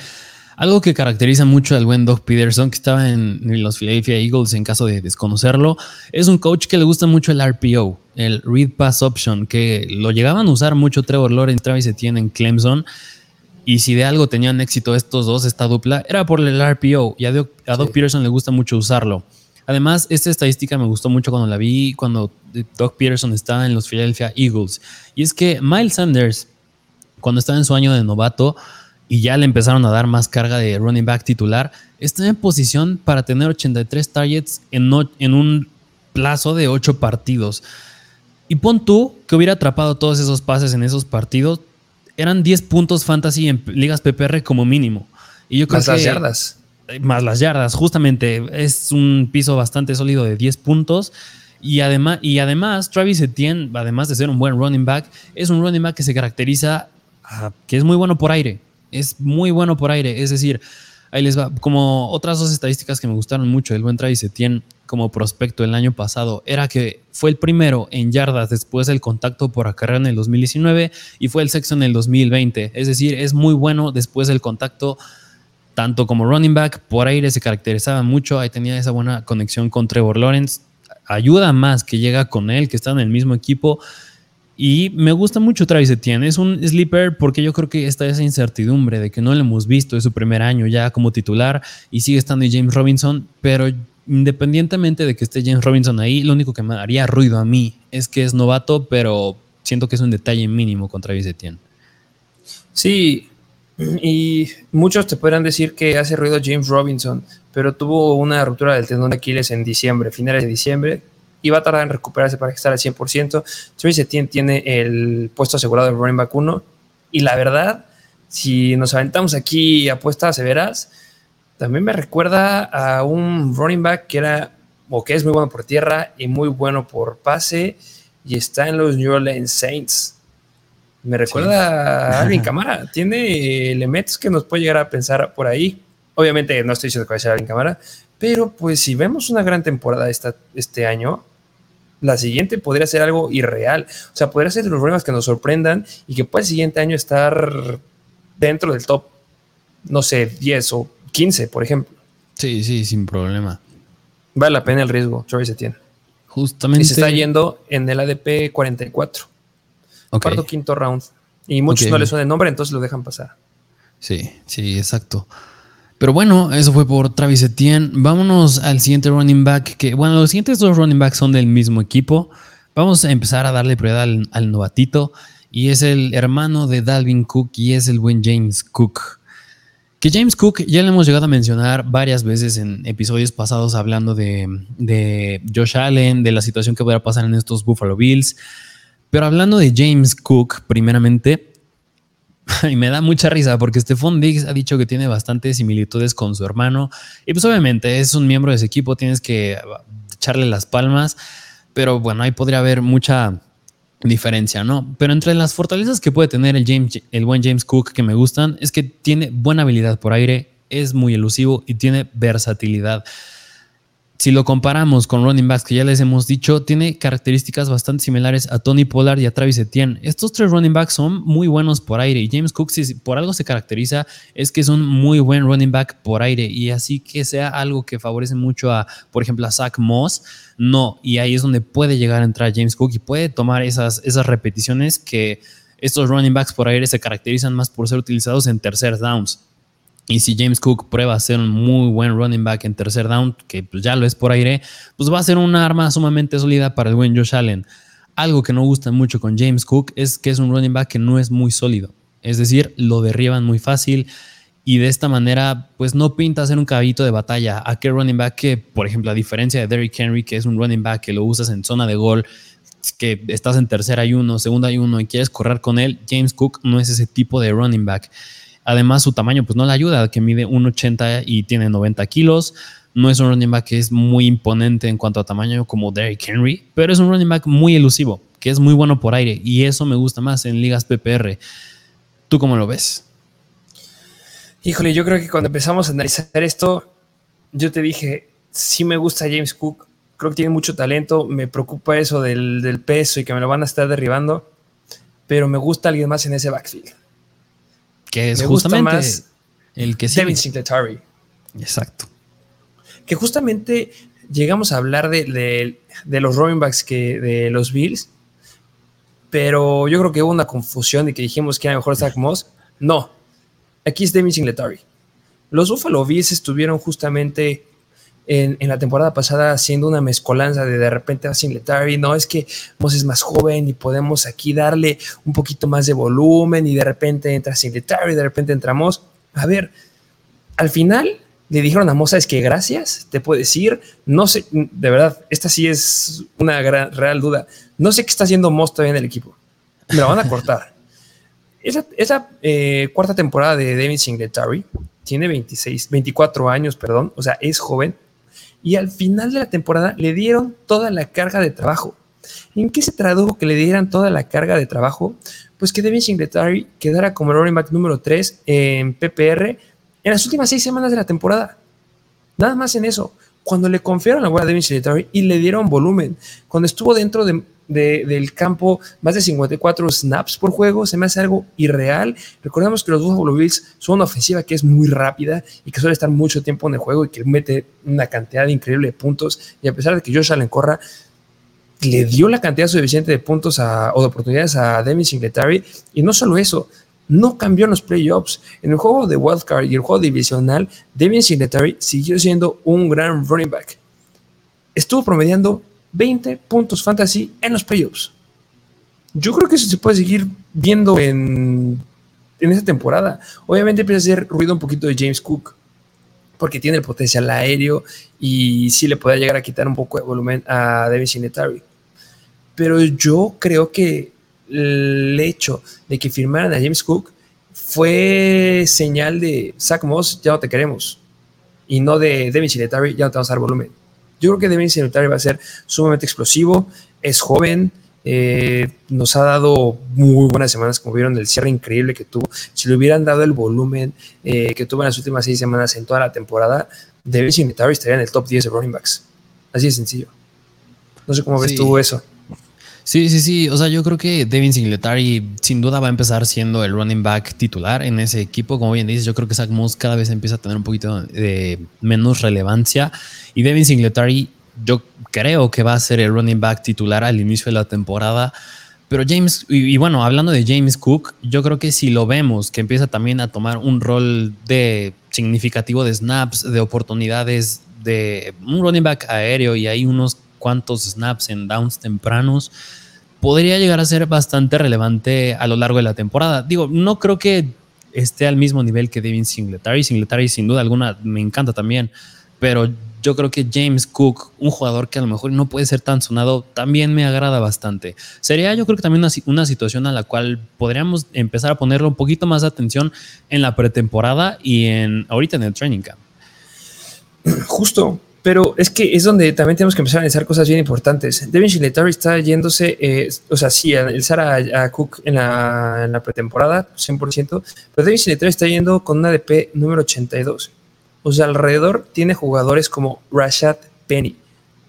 algo que caracteriza mucho al buen Doug Peterson, que estaba en, los Philadelphia Eagles en caso de desconocerlo, es un coach que le gusta mucho el RPO, el Read Pass Option, que lo llegaban a usar mucho Trevor Lawrence, Travis Etienne en Clemson. Y si de algo tenían éxito estos dos, esta dupla, era por el RPO. Y a Doug, Peterson le gusta mucho usarlo. Además, esta estadística me gustó mucho cuando la vi, cuando Doug Peterson estaba en los Philadelphia Eagles. Y es que Miles Sanders, cuando estaba en su año de novato, y ya le empezaron a dar más carga de running back titular, está en posición para tener 83 targets en, en un plazo de 8 partidos. Y pon tú que hubiera atrapado todos esos pases en esos partidos, eran 10 puntos fantasy en ligas PPR como mínimo. Y yo creo más las yardas. Más las yardas, justamente. Es un piso bastante sólido de 10 puntos. Y además, y además, Travis Etienne, además de ser un buen running back, es un running back que se caracteriza que es muy bueno por aire es muy bueno por aire. Es decir, ahí les va. Como otras dos estadísticas que me gustaron mucho el buen Travis Etienne como prospecto el año pasado era que fue el primero en yardas después del contacto por acarreo en el 2019 y fue el sexto en el 2020. Es decir, es muy bueno después del contacto tanto como running back, por aire se caracterizaba mucho, ahí tenía esa buena conexión con Trevor Lawrence, ayuda más que llega con él, que está en el mismo equipo, y me gusta mucho Travis Etienne. Es un sleeper porque yo creo que está esa incertidumbre de que no lo hemos visto en su primer año ya como titular y sigue estando James Robinson, pero independientemente de que esté James Robinson ahí, lo único que me haría ruido a mí es que es novato, pero siento que es un detalle mínimo con Travis Etienne. Sí, y muchos te podrán decir que hace ruido James Robinson, pero tuvo una ruptura del tendón de Aquiles en diciembre, finales de diciembre, y va a tardar en recuperarse para estar al 100%. Travis Etienne tiene el puesto asegurado de running back 1 y la verdad, si nos aventamos aquí apuestas severas, también me recuerda a un running back que era o que es muy bueno por tierra y muy bueno por pase y está en los New Orleans Saints. Me recuerda a Alvin Camara. Tiene elementos que nos puede llegar a pensar por ahí. Obviamente no estoy diciendo que va a ser Alvin Camara, pero pues si vemos una gran temporada esta, este año, la siguiente podría ser algo irreal. O sea, podría ser de los problemas que nos sorprendan y que puede el siguiente año estar dentro del top, no sé, 10 o 15, por ejemplo. Sí, sí, sin problema. Vale la pena el riesgo, Travis Etienne. Justamente. Y se está yendo en el ADP 44. Cuarto, quinto round. Y muchos no les suena el nombre, entonces lo dejan pasar. Sí, sí, exacto. Pero bueno, eso fue por Travis Etienne. Vámonos al siguiente running back, que bueno, los siguientes dos running backs son del mismo equipo. Vamos a empezar a darle prioridad al, novatito y es el hermano de Dalvin Cook y es el buen James Cook. Que James Cook ya le hemos llegado a mencionar varias veces en episodios pasados hablando de, de Josh Allen, de la situación que a pasar en estos Buffalo Bills. Pero hablando de James Cook, primeramente, y me da mucha risa porque Stephon Diggs ha dicho que tiene bastantes similitudes con su hermano. Y pues obviamente es un miembro de ese equipo, tienes que echarle las palmas. Pero bueno, ahí podría haber mucha diferencia, ¿no? Pero entre las fortalezas que puede tener el, James, el buen James Cook que me gustan es que tiene buena habilidad por aire, es muy elusivo y tiene versatilidad si lo comparamos con running backs que ya les hemos dicho, tiene características bastante similares a Tony Pollard y a Travis Etienne. Estos tres running backs son muy buenos por aire y James Cook, si por algo se caracteriza, es que es un muy buen running back por aire y así que sea algo que favorece mucho a, por ejemplo, a Zach Moss, no. Y ahí es donde puede llegar a entrar James Cook y puede tomar esas, esas repeticiones que estos running backs por aire se caracterizan más por ser utilizados en tercer downs. Y si James Cook prueba a ser un muy buen running back en tercer down, que pues ya lo es por aire, pues va a ser una arma sumamente sólida para el buen Josh Allen. Algo que no gusta mucho con James Cook es que es un running back que no es muy sólido. Es decir, lo derriban muy fácil y de esta manera, pues no pinta ser un caballito de batalla. A qué running back que, por ejemplo, a diferencia de Derrick Henry, que es un running back que lo usas en zona de gol, que estás en tercera y uno, segunda y uno y quieres correr con él, James Cook no es ese tipo de running back. Además, su tamaño pues no le ayuda, que mide 1,80 y tiene 90 kilos. No es un running back que es muy imponente en cuanto a tamaño como Derrick Henry, pero es un running back muy elusivo, que es muy bueno por aire y eso me gusta más en ligas PPR. ¿Tú cómo lo ves? Híjole, yo creo que cuando empezamos a analizar esto, yo te dije, sí me gusta James Cook, creo que tiene mucho talento, me preocupa eso del, peso y que me lo van a estar derribando, pero me gusta alguien más en ese backfield. Que es justamente más el que sí. Devin Singletary. Exacto. Que justamente llegamos a hablar de, los running backs que, de los Bills, pero yo creo que hubo una confusión y que dijimos que era mejor Zach Moss. No, aquí es Devin Singletary. Los Buffalo Bills estuvieron justamente en, la temporada pasada haciendo una mezcolanza de de repente a Singletary, no es que Moss es más joven y podemos aquí darle un poquito más de volumen y de repente entra Singletary, de repente entramos. A ver, al final le dijeron a Moss, es que gracias, te puedes ir, no sé, de verdad, esta sí es una gran, real duda, no sé qué está haciendo Moss todavía en el equipo, me la van a cortar. Esa, esa eh, cuarta temporada de David Singletary tiene 26, 24 años, perdón, o sea, es joven, y al final de la temporada le dieron toda la carga de trabajo. ¿En qué se tradujo que le dieran toda la carga de trabajo? Pues que Devin Singletary quedara como running back número 3 en PPR en las últimas seis semanas de la temporada. Nada más en eso. Cuando le confiaron la bola a Devin Singletary y le dieron volumen, cuando estuvo dentro de del campo, más de 54 snaps por juego, se me hace algo irreal. Recordemos que los Buffalo Bills son una ofensiva que es muy rápida y que suele estar mucho tiempo en el juego y que mete una cantidad increíble de puntos. Y a pesar de que Josh Allen corra, le dio la cantidad suficiente de puntos o de oportunidades a Devin Singletary. Y no solo eso, no cambió en los playoffs. En el juego de wildcard y el juego divisional, Devin Singletary siguió siendo un gran running back. Estuvo promediando 20 puntos fantasy en los playoffs. Yo creo que eso se puede seguir viendo en, en esta temporada. Obviamente empieza a hacer ruido un poquito de James Cook, porque tiene el potencial aéreo y sí le puede llegar a quitar un poco de volumen a David Sinetary. Pero yo creo que el hecho de que firmaran a James Cook fue señal de Zach Moss, ya no te queremos. Y no de David Sinetary, ya no te vamos a dar volumen. Yo creo que Devin Singletary va a ser sumamente explosivo, es joven, eh, nos ha dado muy buenas semanas, como vieron, el cierre increíble que tuvo. Si le hubieran dado el volumen eh, que tuvo en las últimas seis semanas en toda la temporada, Devin Singletary estaría en el top 10 de running backs. Así de sencillo. No sé cómo ves tú eso. Sí, sí, sí. O sea, yo creo que Devin Singletary sin duda va a empezar siendo el running back titular en ese equipo. Como bien dices, yo creo que Zach Moss cada vez empieza a tener un poquito de menos relevancia. Y Devin Singletary, yo creo que va a ser el running back titular al inicio de la temporada. Pero James, y, bueno, hablando de James Cook, yo creo que si lo vemos, que empieza también a tomar un rol de significativo de snaps, de oportunidades, de un running back aéreo y hay unos cuantos snaps en downs tempranos, podría llegar a ser bastante relevante a lo largo de la temporada. Digo, no creo que esté al mismo nivel que Devin Singletary. Singletary, sin duda alguna, me encanta también, pero yo creo que James Cook, un jugador que a lo mejor no puede ser tan sonado, también me agrada bastante. Sería yo creo que también una, una situación a la cual podríamos empezar a ponerle un poquito más de atención en la pretemporada y en ahorita en el training camp. Justo, pero es que es donde también tenemos que empezar a analizar cosas bien importantes. Devin Singletary está yéndose, eh, o sea, sí, el Sara a, Cook en la, pretemporada, 100%, pero Devin Singletary está yendo con una DP número 82. O sea, alrededor tiene jugadores como Rashad Penny.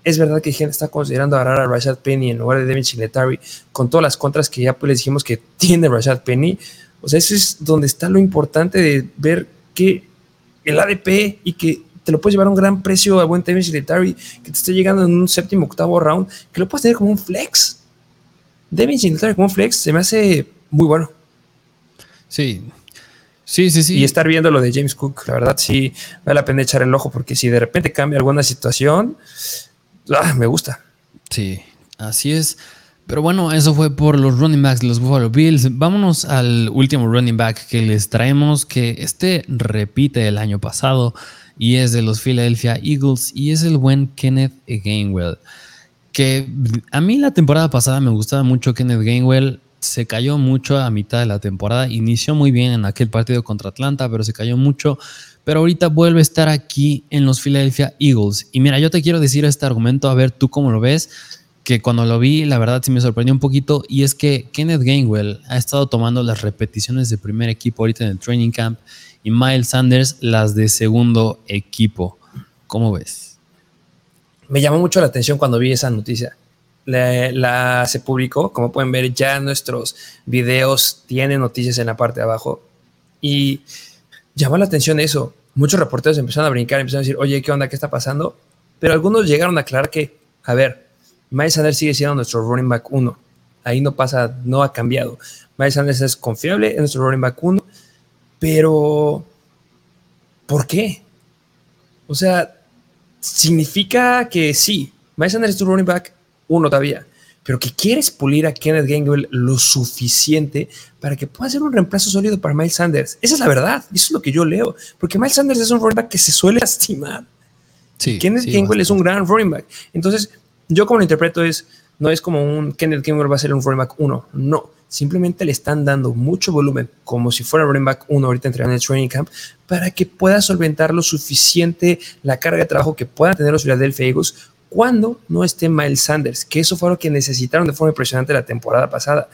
Es verdad que gente está considerando agarrar a Rashad Penny en lugar de Devin Singletary con todas las contras que ya pues les dijimos que tiene Rashad Penny. O sea, eso es donde está lo importante de ver que el ADP y que te lo puedes llevar a un gran precio a buen Devin Singletary, que te esté llegando en un séptimo, octavo round, que lo puedes tener como un flex. Devin Singletary como un flex se me hace muy bueno. Sí. Sí, sí, sí. Y estar viendo lo de James Cook, la verdad sí vale la pena echar el ojo, porque si de repente cambia alguna situación, ah, me gusta. Sí, así es. Pero bueno, eso fue por los running backs de los Buffalo Bills. Vámonos al último running back que les traemos, que este repite el año pasado y es de los Philadelphia Eagles y es el buen Kenneth Gainwell. Que a mí la temporada pasada me gustaba mucho Kenneth Gainwell. se cayó mucho a mitad de la temporada. Inició muy bien en aquel partido contra Atlanta, pero se cayó mucho. Pero ahorita vuelve a estar aquí en los Philadelphia Eagles. Y mira, yo te quiero decir este argumento, a ver tú cómo lo ves, que cuando lo vi, la verdad sí me sorprendió un poquito. Y es que Kenneth Gainwell ha estado tomando las repeticiones de primer equipo ahorita en el training camp y Miles Sanders las de segundo equipo. ¿Cómo ves? Me llamó mucho la atención cuando vi esa noticia la, se publicó. Como pueden ver, ya nuestros videos tienen noticias en la parte de abajo. Y llamó la atención eso. Muchos reporteros empezaron a brincar, empezaron a decir, oye, ¿qué onda? ¿Qué está pasando? Pero algunos llegaron a aclarar que, a ver, Miles Sanders sigue siendo nuestro running back 1. Ahí no pasa, no ha cambiado. Miles Sanders es confiable, es nuestro running back 1. Pero, ¿por qué? O sea, significa que sí, Miles Sanders es tu running back, uno todavía, pero que quieres pulir a Kenneth Gainwell lo suficiente para que pueda ser un reemplazo sólido para Miles Sanders. Esa es la verdad, eso es lo que yo leo, porque Miles Sanders es un running back que se suele lastimar. Sí, Kenneth Gainwell es un gran running back. Entonces, yo como lo interpreto es, no es como un Kenneth Gainwell va a ser un running back 1, no. Simplemente le están dando mucho volumen, como si fuera running back 1 ahorita entrenando en el training camp, para que pueda solventar lo suficiente la carga de trabajo que puedan tener los Philadelphia Eagles cuando no esté Miles Sanders, que eso fue lo que necesitaron de forma impresionante la temporada pasada.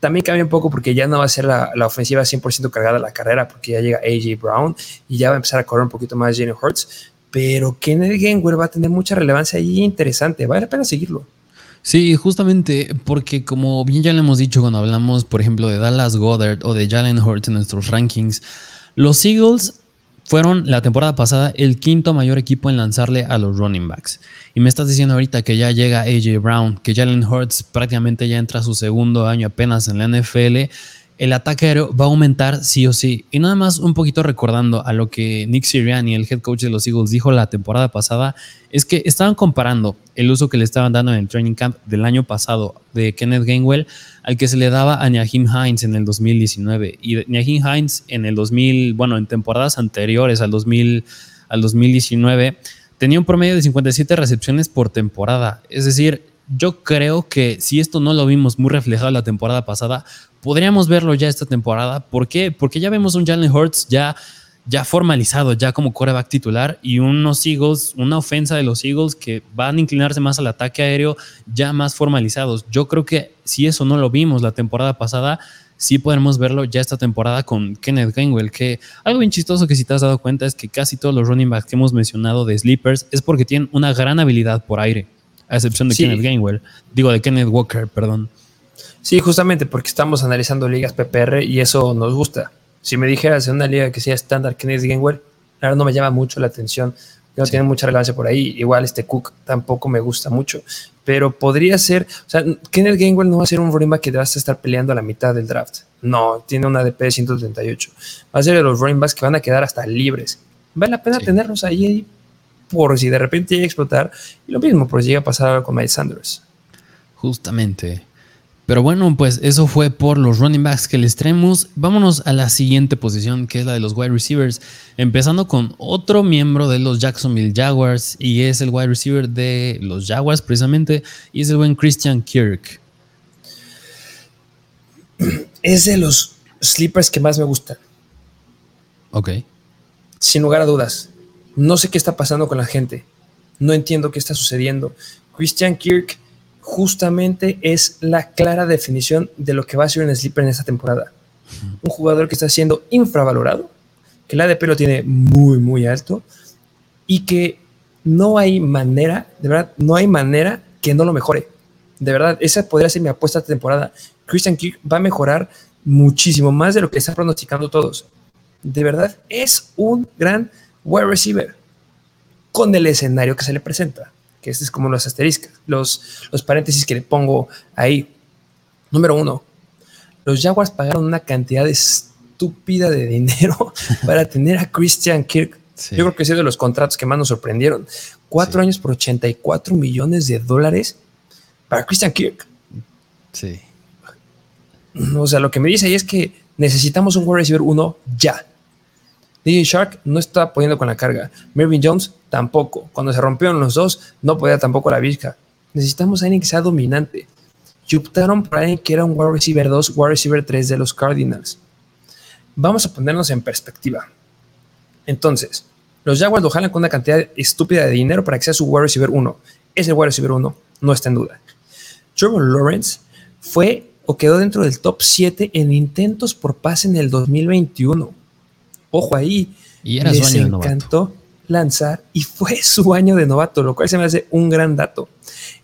También cambia un poco porque ya no va a ser la, ofensiva 100% cargada la carrera, porque ya llega AJ Brown y ya va a empezar a correr un poquito más Jalen Hurts. Pero Kennedy Gainwell va a tener mucha relevancia y interesante. Vale la pena seguirlo. Sí, justamente porque como bien ya le hemos dicho cuando hablamos, por ejemplo, de Dallas Goddard o de Jalen Hurts en nuestros rankings, los Eagles fueron la temporada pasada el quinto mayor equipo en lanzarle a los running backs. Y me estás diciendo ahorita que ya llega AJ Brown, que Jalen Hurts prácticamente ya entra a su segundo año apenas en la NFL el ataque aéreo va a aumentar sí o sí. Y nada más un poquito recordando a lo que Nick Sirianni, el head coach de los Eagles, dijo la temporada pasada, es que estaban comparando el uso que le estaban dando en el training camp del año pasado de Kenneth Gainwell al que se le daba a Nyahim Hines en el 2019. Y Nyahim Hines en el 2000, bueno, en temporadas anteriores al, 2000, al 2019, tenía un promedio de 57 recepciones por temporada. Es decir, yo creo que si esto no lo vimos muy reflejado la temporada pasada, podríamos verlo ya esta temporada. ¿Por qué? Porque ya vemos un Jalen Hurts ya, ya formalizado, ya como coreback titular y unos Eagles, una ofensa de los Eagles que van a inclinarse más al ataque aéreo ya más formalizados. Yo creo que si eso no lo vimos la temporada pasada, sí podremos verlo ya esta temporada con Kenneth Gainwell, que algo bien chistoso que si te has dado cuenta es que casi todos los running backs que hemos mencionado de sleepers es porque tienen una gran habilidad por aire a excepción de Kenneth Gainwell. Digo, de Kenneth Walker, perdón. Sí, justamente porque estamos analizando ligas PPR y eso nos gusta. Si me dijeras en una liga que sea estándar Kenneth Gainwell, ahora no me llama mucho la atención. No tiene mucha relevancia por ahí. Igual este Cook tampoco me gusta mucho. Pero podría ser, o sea, Kenneth Gainwell no va a ser un running back que vas a estar peleando a la mitad del draft. No, tiene una DP de 138. Va a ser de los running backs que van a quedar hasta libres. Vale la pena tenerlos ahí por si de repente llega a explotar. Y lo mismo si llega a pasar con Miles Sanders. Justamente. Pero bueno, pues eso fue por los running backs que les traemos. Vámonos a la siguiente posición, que es la de los wide receivers. Empezando con otro miembro de los Jacksonville Jaguars, y es el wide receiver de los Jaguars precisamente, y es el buen Christian Kirk. Es de los sleepers que más me gustan. Ok. Sin lugar a dudas. No sé qué está pasando con la gente. No entiendo qué está sucediendo. Christian Kirk justamente es la clara definición de lo que va a ser un sleeper en esta temporada. Un jugador que está siendo infravalorado, que el ADP lo tiene muy, muy alto y que no hay manera, de verdad, no hay manera que no lo mejore. De verdad, esa podría ser mi apuesta esta temporada. Christian Kirk va a mejorar muchísimo más de lo que están pronosticando todos. De verdad, es un gran wide receiver con el escenario que se le presenta, que este es como los asteriscos, los, los paréntesis que le pongo ahí. Número uno, los Jaguars pagaron una cantidad estúpida de dinero para tener a Christian Kirk. Yo creo que es de los contratos que más nos sorprendieron. Cuatro años por 84 millones de dólares para Christian Kirk. Sí. O sea, lo que me dice ahí es que necesitamos un wide receiver uno ya. DJ Shark no está poniendo con la carga. Mervyn Jones tampoco. Cuando se rompieron los dos, no podía tampoco la visca. Necesitamos a alguien que sea dominante. y optaron por alguien que era un wide receiver 2, wide receiver 3 de los Cardinals. Vamos a ponernos en perspectiva. Entonces, los Jaguars lo jalan con una cantidad estúpida de dinero para que sea su wide receiver 1. Ese wide receiver 1 no está en duda. Trevor Lawrence fue o quedó dentro del top 7 en intentos por pase en el 2021. Ojo ahí. Y era Les encantó lanzar y fue su año de novato, lo cual se me hace un gran dato.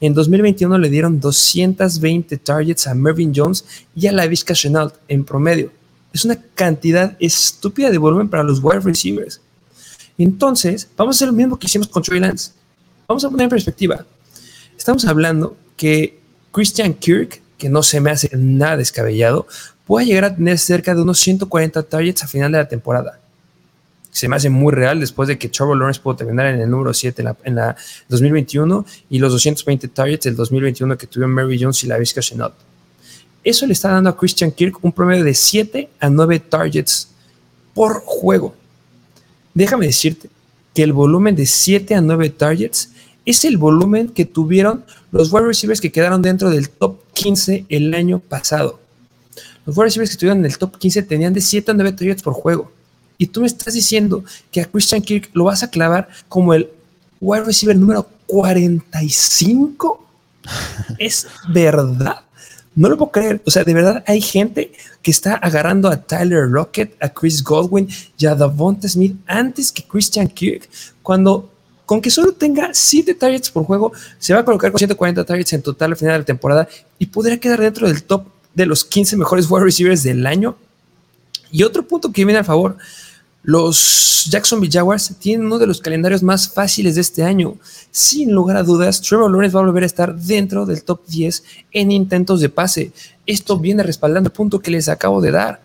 En 2021 le dieron 220 targets a Mervyn Jones y a Laviska Chenault en promedio. Es una cantidad estúpida de volumen para los wide receivers. Entonces, vamos a hacer lo mismo que hicimos con Trey Lance. Vamos a poner en perspectiva. Estamos hablando que Christian Kirk, que no se me hace nada descabellado, puede llegar a tener cerca de unos 140 targets a final de la temporada se me hace muy real después de que Trevor Lawrence pudo terminar en el número 7 en la, 2021 y los 220 targets del 2021 que tuvieron Mary Jones y la Vizca Chenault. Eso le está dando a Christian Kirk un promedio de 7 a 9 targets por juego. Déjame decirte que el volumen de 7 a 9 targets es el volumen que tuvieron los wide receivers que quedaron dentro del top 15 el año pasado. Los wide receivers que estuvieron en el top 15 tenían de 7 a 9 targets por juego. Y tú me estás diciendo que a Christian Kirk lo vas a clavar como el wide receiver número 45. ¿Es verdad? No lo puedo creer. O sea, de verdad hay gente que está agarrando a Tyler Rocket, a Chris Godwin y a Davonta Smith antes que Christian Kirk. Cuando con que solo tenga 7 targets por juego, se va a colocar con 140 targets en total al final de la temporada y podría quedar dentro del top de los 15 mejores wide receivers del año. Y otro punto que viene a favor, los Jacksonville Jaguars tienen uno de los calendarios más fáciles de este año. Sin lugar a dudas, Trevor Lawrence va a volver a estar dentro del top 10 en intentos de pase. Esto viene respaldando el punto que les acabo de dar.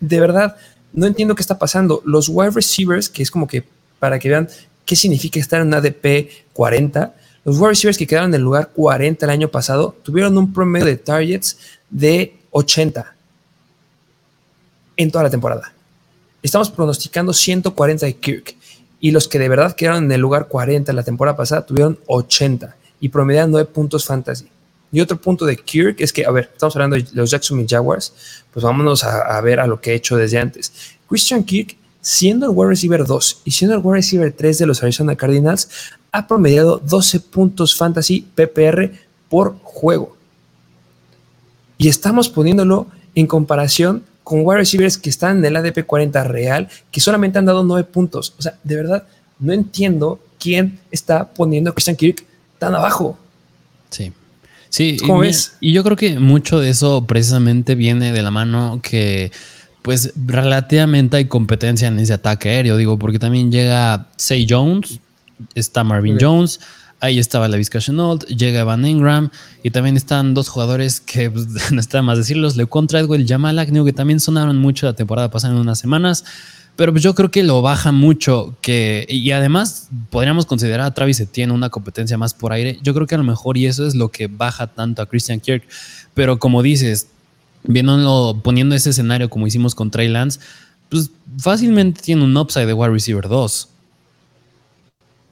De verdad, no entiendo qué está pasando. Los wide receivers, que es como que para que vean qué significa estar en un ADP 40, los wide receivers que quedaron en el lugar 40 el año pasado tuvieron un promedio de targets de 80 en toda la temporada. Estamos pronosticando 140 de Kirk. Y los que de verdad quedaron en el lugar 40 la temporada pasada tuvieron 80 y promedian 9 puntos fantasy. Y otro punto de Kirk es que, a ver, estamos hablando de los Jacksonville Jaguars, pues vámonos a, ver a lo que he hecho desde antes. Christian Kirk, siendo el wide receiver 2 y siendo el wide receiver 3 de los Arizona Cardinals, ha promediado 12 puntos fantasy PPR por juego. Y estamos poniéndolo en comparación con wide receivers que están en el ADP 40 real, que solamente han dado 9 puntos. O sea, de verdad, no entiendo quién está poniendo a Christian Kirk tan abajo. Sí. Sí, ¿Cómo y, y yo creo que mucho de eso precisamente viene de la mano que pues relativamente hay competencia en ese ataque aéreo, digo, porque también llega Say Jones, está Marvin Jones, Ahí estaba la Vizca Chenault, llega Van Ingram y también están dos jugadores que pues, no está más decirlos, Lecon Treadwell, Jamal Agnew, que también sonaron mucho la temporada pasada en unas semanas. Pero pues yo creo que lo baja mucho que y además podríamos considerar a Travis Etienne una competencia más por aire. Yo creo que a lo mejor y eso es lo que baja tanto a Christian Kirk. Pero como dices, viéndolo, poniendo ese escenario como hicimos con Trey Lance, pues fácilmente tiene un upside de wide receiver 2.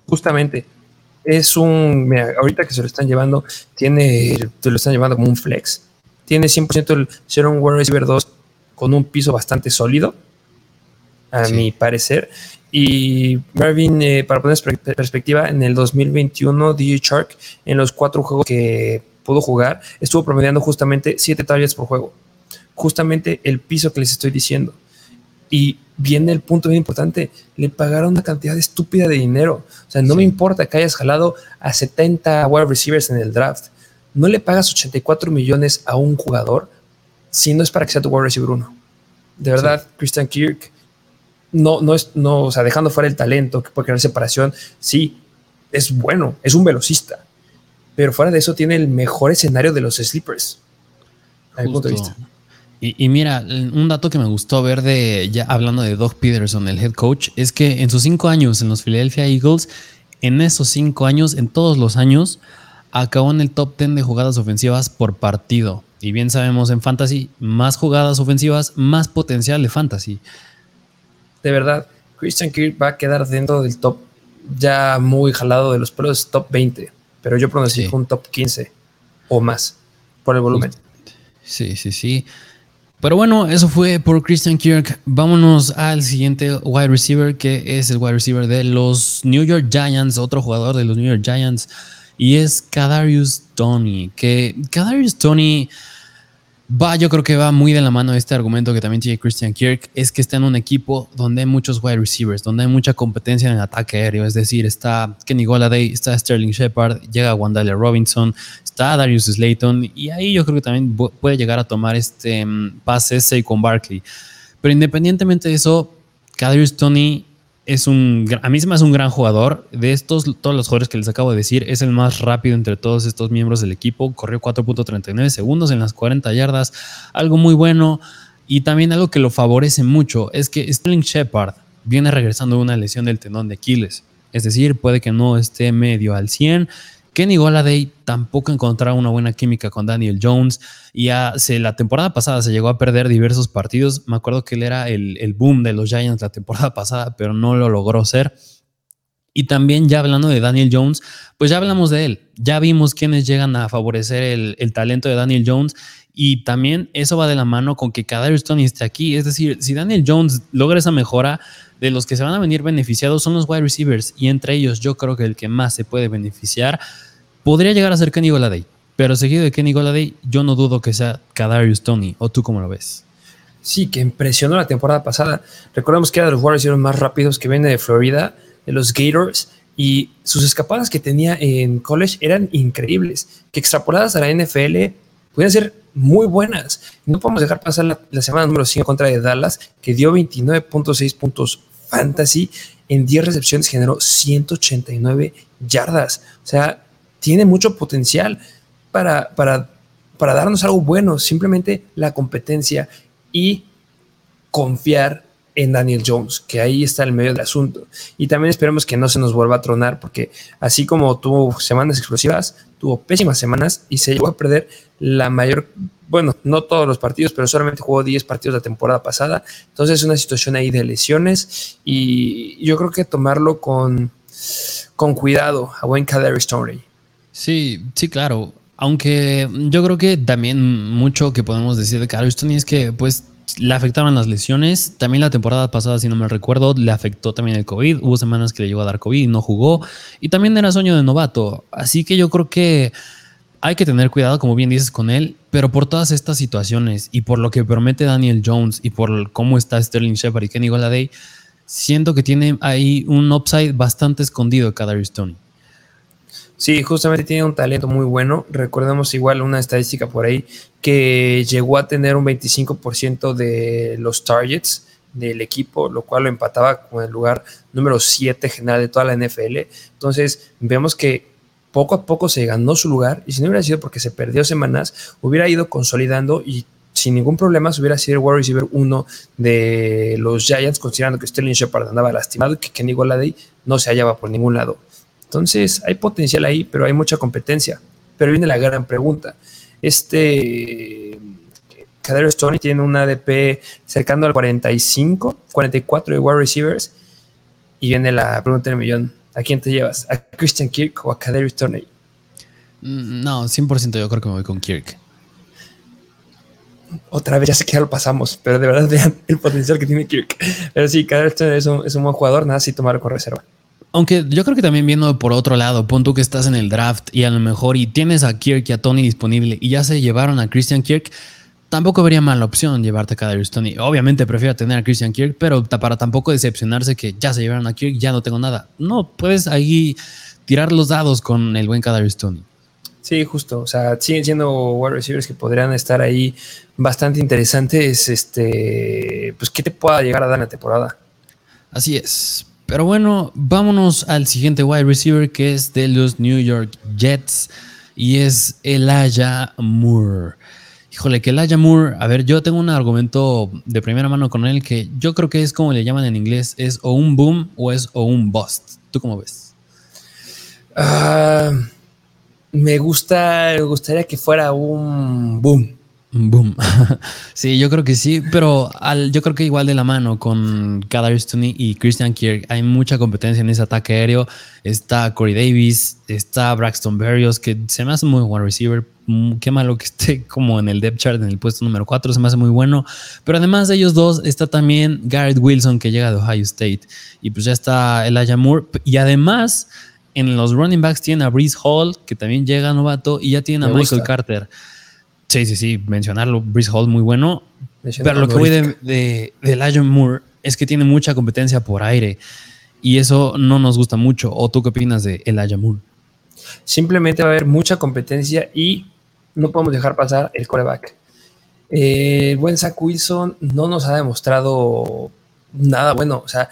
Justamente es un, mira, ahorita que se lo están llevando, tiene, se lo están llevando como un flex. Tiene 100% el ser un wide receiver 2 con un piso bastante sólido, a mi parecer. Y Marvin, eh, para poner perspectiva, en el 2021, DJ Shark, en los cuatro juegos que pudo jugar, estuvo promediando justamente 7 targets por juego. Justamente el piso que les estoy diciendo. Y viene el punto bien importante, le pagaron una cantidad estúpida de dinero. O sea, no me importa que hayas jalado a 70 wide receivers en el draft. No le pagas 84 millones a un jugador si no es para que sea tu wide receiver uno. De verdad, Christian Kirk, no, no es, no, o sea, dejando fuera el talento que puede crear separación, sí, es bueno, es un velocista. Pero fuera de eso tiene el mejor escenario de los sleepers. A mi punto de vista. Y, mira, un dato que me gustó ver de, ya hablando de Doug Peterson, el head coach, es que en sus cinco años en los Philadelphia Eagles, en esos cinco años, en todos los años, acabó en el top 10 de jugadas ofensivas por partido. Y bien sabemos en fantasy, más jugadas ofensivas, más potencial de fantasy. De verdad, Christian Kirk va a quedar dentro del top ya muy jalado de los pelos, top 20. Pero yo pronostico un top 15 o más por el volumen. Sí, sí, sí. Pero bueno, eso fue por Christian Kirk. Vámonos al siguiente wide receiver, que es el wide receiver de los New York Giants, otro jugador de los New York Giants, y es Kadarius Tony. Que Kadarius Tony Va, yo creo que va muy de la mano este argumento que también tiene Christian Kirk, es que está en un equipo donde hay muchos wide receivers, donde hay mucha competencia en el ataque aéreo, es decir, está Kenny Golladay, está Sterling Shepard, llega Wandalia Robinson, está Darius Slayton, y ahí yo creo que también puede llegar a tomar este mm, pase con Barkley. Pero independientemente de eso, Kadarius Tony es un, a mí se me hace un gran jugador. De estos, todos los jugadores que les acabo de decir, es el más rápido entre todos estos miembros del equipo. Corrió 4.39 segundos en las 40 yardas, algo muy bueno. Y también algo que lo favorece mucho es que Sterling Shepard viene regresando de una lesión del tendón de Aquiles. Es decir, puede que no esté medio al 100 Kenny Goladay tampoco encontraba una buena química con Daniel Jones y la temporada pasada se llegó a perder diversos partidos. Me acuerdo que él era el, boom de los Giants la temporada pasada, pero no lo logró ser. Y también ya hablando de Daniel Jones, pues ya hablamos de él. Ya vimos quiénes llegan a favorecer el, talento de Daniel Jones. Y también eso va de la mano con que cada Tony esté aquí. Es decir, si Daniel Jones logra esa mejora, de los que se van a venir beneficiados son los wide receivers. Y entre ellos yo creo que el que más se puede beneficiar Podría llegar a ser Kenny Goladay, pero seguido de Kenny Goladay, yo no dudo que sea Kadarius Tony. ¿O tú cómo lo ves? Sí, que impresionó la temporada pasada. Recordemos que era de los Warriors más rápidos que viene de Florida, de los Gators, y sus escapadas que tenía en college eran increíbles, que extrapoladas a la NFL pueden ser muy buenas. No podemos dejar pasar la, la semana número 5 contra de Dallas, que dio 29.6 puntos fantasy, en 10 recepciones generó 189 yardas. O sea, tiene mucho potencial para, para, para darnos algo bueno, simplemente la competencia y confiar en Daniel Jones, que ahí está el medio del asunto. Y también esperemos que no se nos vuelva a tronar, porque así como tuvo semanas explosivas, tuvo pésimas semanas y se llegó a perder la mayor, bueno, no todos los partidos, pero solamente jugó 10 partidos la temporada pasada. Entonces es una situación ahí de lesiones y yo creo que tomarlo con, con cuidado a buen Kaderi Story. Sí, sí, claro. Aunque yo creo que también mucho que podemos decir de Carlos Tony es que pues le afectaron las lesiones. También la temporada pasada, si no me recuerdo, le afectó también el COVID. Hubo semanas que le llegó a dar COVID y no jugó. Y también era sueño de novato. Así que yo creo que hay que tener cuidado, como bien dices, con él. Pero por todas estas situaciones y por lo que promete Daniel Jones y por cómo está Sterling Shepard y Kenny Goladay, siento que tiene ahí un upside bastante escondido cada Tony. Sí, justamente tiene un talento muy bueno. Recordemos igual una estadística por ahí que llegó a tener un 25% de los targets del equipo, lo cual lo empataba con el lugar número 7 general de toda la NFL. Entonces, vemos que poco a poco se ganó su lugar y si no hubiera sido porque se perdió semanas, hubiera ido consolidando y sin ningún problema se hubiera sido el wide receiver 1 de los Giants, considerando que Sterling Shepard andaba lastimado y que Kenny Golladay no se hallaba por ningún lado. Entonces, hay potencial ahí, pero hay mucha competencia. Pero viene la gran pregunta. Este Cadero Stoney tiene un ADP cercano al 45, 44 de wide receivers. Y viene la pregunta del millón. ¿A quién te llevas? ¿A Christian Kirk o a Cadero Stoney? Mm, no, 100% yo creo que me voy con Kirk. Otra vez ya sé que ya lo pasamos, pero de verdad vean el potencial que tiene Kirk. Pero sí, Cadero Stoney es un, es un buen jugador, nada si tomarlo con reserva. Aunque yo creo que también viendo por otro lado, pon tú que estás en el draft y a lo mejor y tienes a Kirk y a Tony disponible y ya se llevaron a Christian Kirk, tampoco vería mala opción llevarte a Kadarius Tony. Obviamente prefiero tener a Christian Kirk, pero para tampoco decepcionarse que ya se llevaron a Kirk, ya no tengo nada. No, puedes ahí tirar los dados con el buen Kadarius Tony. Sí, justo. O sea, siguen siendo wide receivers que podrían estar ahí bastante interesantes. Este, pues, ¿qué te pueda llegar a dar en la temporada? Así es. Pero bueno, vámonos al siguiente wide receiver que es de los New York Jets y es Elijah Moore. Híjole, que Elijah Moore, a ver, yo tengo un argumento de primera mano con él que yo creo que es como le llaman en inglés, es o un boom o es o un bust. ¿Tú cómo ves? Ah, me gusta, me gustaría que fuera un boom. Boom. sí, yo creo que sí, pero al, yo creo que igual de la mano con Kadar Stoney y Christian Kirk hay mucha competencia en ese ataque aéreo. Está Corey Davis, está Braxton Berrios, que se me hace muy buen receiver. Mm, qué malo que esté como en el depth chart en el puesto número 4, se me hace muy bueno. Pero además de ellos dos, está también Garrett Wilson, que llega de Ohio State. Y pues ya está Elijah Moore. Y además, en los running backs tienen a Breeze Hall, que también llega novato, y ya tienen a Michael Carter. Sí, sí, sí, mencionarlo, Brice Hall muy bueno. pero lo que voy de, de, de Moore es que tiene mucha competencia por aire y eso no nos gusta mucho. ¿O tú qué opinas de Elijah Moore? Simplemente va a haber mucha competencia y no podemos dejar pasar el coreback. Eh, el buen Zach Wilson no nos ha demostrado nada bueno. O sea,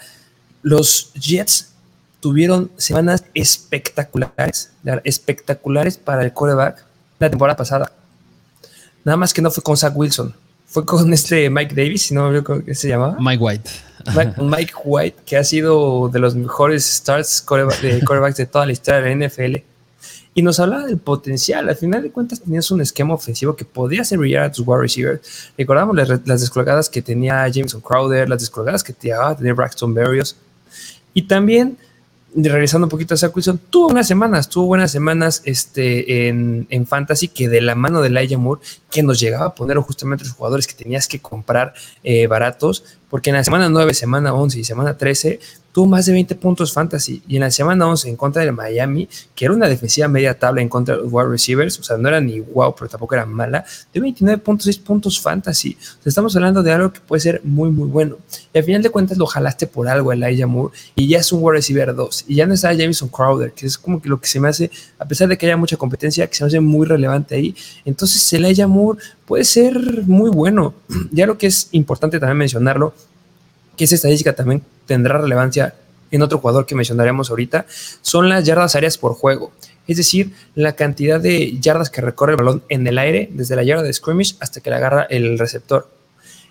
los Jets tuvieron semanas espectaculares, espectaculares para el coreback la temporada pasada. Nada más que no fue con Zach Wilson. Fue con este Mike Davis, si no me acuerdo qué se llamaba. Mike White. Mike, White, que ha sido de los mejores starts de quarterbacks de toda la historia de la NFL. Y nos hablaba del potencial. Al final de cuentas, tenías un esquema ofensivo que podía hacer brillar a tus wide receivers. Recordamos las, las descolgadas que tenía Jameson Crowder, las descolgadas que te a tener Braxton Berrios. Y también regresando un poquito a Zach tuvo unas semanas, tuvo buenas semanas este, en, en Fantasy que de la mano de Elijah Moore, que nos llegaba a poner justamente los jugadores que tenías que comprar eh, baratos, porque en la semana 9, semana 11 y semana 13 tuvo más de 20 puntos fantasy. Y en la semana 11 en contra de Miami, que era una defensiva media tabla en contra de los wide receivers, o sea, no era ni wow, pero tampoco era mala, de 29.6 puntos fantasy. O sea, estamos hablando de algo que puede ser muy, muy bueno. Y al final de cuentas lo jalaste por algo, Elijah Moore, y ya es un wide receiver 2. Y ya no está Jameson Crowder, que es como que lo que se me hace, a pesar de que haya mucha competencia, que se me hace muy relevante ahí. Entonces, Elijah Moore puede ser muy bueno. Ya lo que es importante también mencionarlo que esa estadística también tendrá relevancia en otro jugador que mencionaremos ahorita, son las yardas áreas por juego. Es decir, la cantidad de yardas que recorre el balón en el aire, desde la yarda de scrimmage hasta que la agarra el receptor.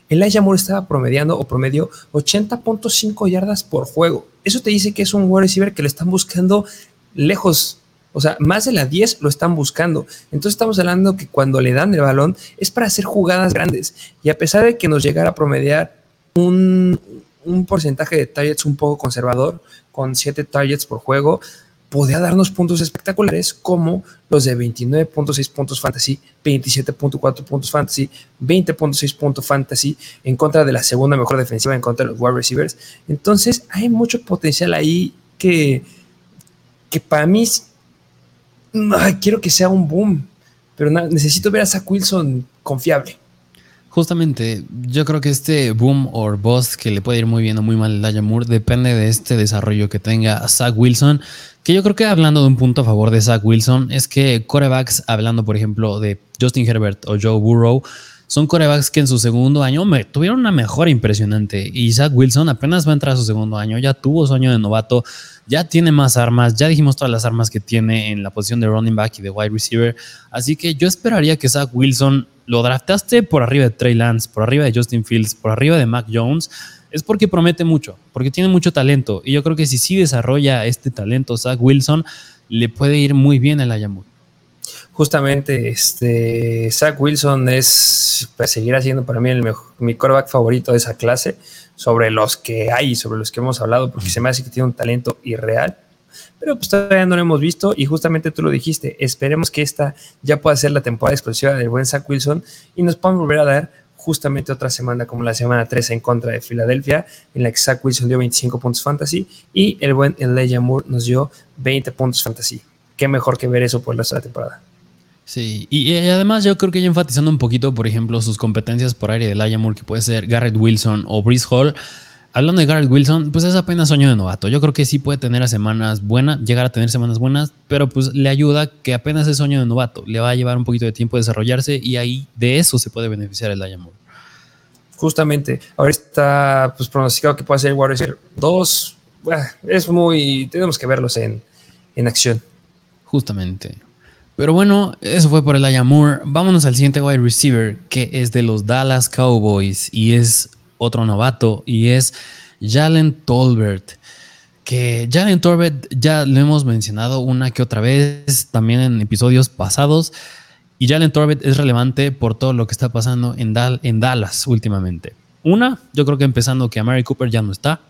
El Moore estaba promediando o promedio 80.5 yardas por juego. Eso te dice que es un wide receiver que lo están buscando lejos. O sea, más de las 10 lo están buscando. Entonces estamos hablando que cuando le dan el balón es para hacer jugadas grandes. Y a pesar de que nos llegara a promediar un, porcentaje de targets un poco conservador, con 7 targets por juego, podría darnos puntos espectaculares como los de 29.6 puntos fantasy, 27.4 puntos fantasy, 20.6 puntos fantasy en contra de la segunda mejor defensiva en contra de los wide receivers. Entonces hay mucho potencial ahí que, que para mí quiero que sea un boom, pero necesito ver a Zach Wilson confiable. Justamente, yo creo que este boom or bust que le puede ir muy bien o muy mal a Moore depende de este desarrollo que tenga Zach Wilson. Que yo creo que hablando de un punto a favor de Zach Wilson es que corebacks, hablando por ejemplo de Justin Herbert o Joe Burrow, son corebacks que en su segundo año me, tuvieron una mejora impresionante. Y Zach Wilson apenas va a entrar a su segundo año, ya tuvo su año de novato, ya tiene más armas, ya dijimos todas las armas que tiene en la posición de running back y de wide receiver. Así que yo esperaría que Zach Wilson lo draftaste por arriba de Trey Lance, por arriba de Justin Fields, por arriba de Mac Jones, es porque promete mucho, porque tiene mucho talento. Y yo creo que si sí desarrolla este talento, Zach Wilson, le puede ir muy bien el Ayamur. Justamente, este, Zach Wilson es, pues, seguirá siendo para mí el mejor, mi quarterback favorito de esa clase, sobre los que hay, sobre los que hemos hablado, porque se me hace que tiene un talento irreal pero pues todavía no lo hemos visto y justamente tú lo dijiste, esperemos que esta ya pueda ser la temporada explosiva del buen Zach Wilson y nos puedan volver a dar justamente otra semana como la semana 13 en contra de Filadelfia, en la que Zach Wilson dio 25 puntos fantasy y el buen Elijah Moore nos dio 20 puntos fantasy. Qué mejor que ver eso por la otra temporada. Sí, y, además yo creo que ya enfatizando un poquito, por ejemplo, sus competencias por aire de Elijah que puede ser Garrett Wilson o Brice Hall, hablando de Garrett Wilson, pues es apenas sueño de novato. Yo creo que sí puede tener semanas buenas, llegar a tener semanas buenas, pero pues le ayuda que apenas es sueño de novato. Le va a llevar un poquito de tiempo desarrollarse y ahí de eso se puede beneficiar el Diamond. Justamente, ahora está pues, pronosticado que puede ser Warriors 2. es muy. Tenemos que verlos en, en acción. Justamente. Pero bueno, eso fue por el Ayamur. Vámonos al siguiente wide receiver, que es de los Dallas Cowboys y es otro novato y es Jalen Tolbert. Que Jalen Tolbert ya lo hemos mencionado una que otra vez también en episodios pasados. Y Jalen Torbett es relevante por todo lo que está pasando en, en Dallas últimamente. Una, yo creo que empezando que a Mary Cooper ya no está.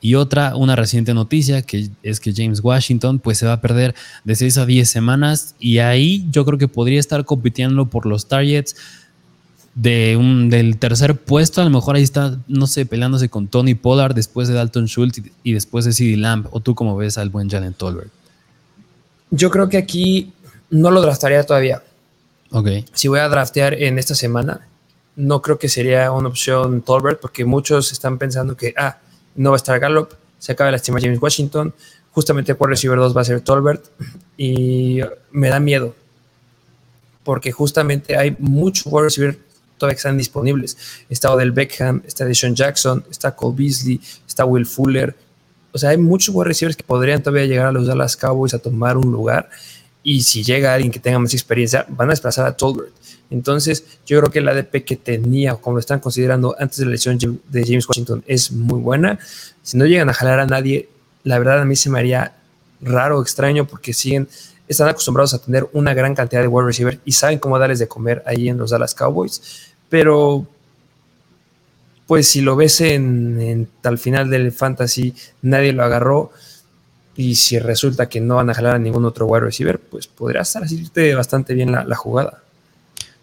Y otra, una reciente noticia, que es que James Washington pues se va a perder de 6 a 10 semanas y ahí yo creo que podría estar compitiendo por los targets de un, del tercer puesto. A lo mejor ahí está, no sé, peleándose con Tony Pollard después de Dalton Schultz y después de CeeDee Lamb. ¿O tú cómo ves al buen Jalen Tolbert? Yo creo que aquí no lo draftaría todavía. Ok. Si voy a draftear en esta semana, no creo que sería una opción Tolbert porque muchos están pensando que, ah, no va a estar Gallup, se acaba de lastimar James Washington, justamente por receiver 2 va a ser Tolbert y me da miedo porque justamente hay muchos wide receiver todavía están disponibles. Está Odell Beckham, está Deshaun Jackson, está Cole Beasley, está Will Fuller. O sea, hay muchos wide receivers que podrían todavía llegar a los Dallas Cowboys a tomar un lugar. Y si llega alguien que tenga más experiencia, van a desplazar a Tolbert. Entonces, yo creo que la ADP que tenía, como lo están considerando antes de la elección de James Washington, es muy buena. Si no llegan a jalar a nadie, la verdad a mí se me haría raro, extraño, porque siguen, están acostumbrados a tener una gran cantidad de wide receivers y saben cómo darles de comer ahí en los Dallas Cowboys. Pero, pues si lo ves en, al final del fantasy, nadie lo agarró. Y si resulta que no van a jalar a ningún otro wide receiver, pues podría estar bastante bien la jugada.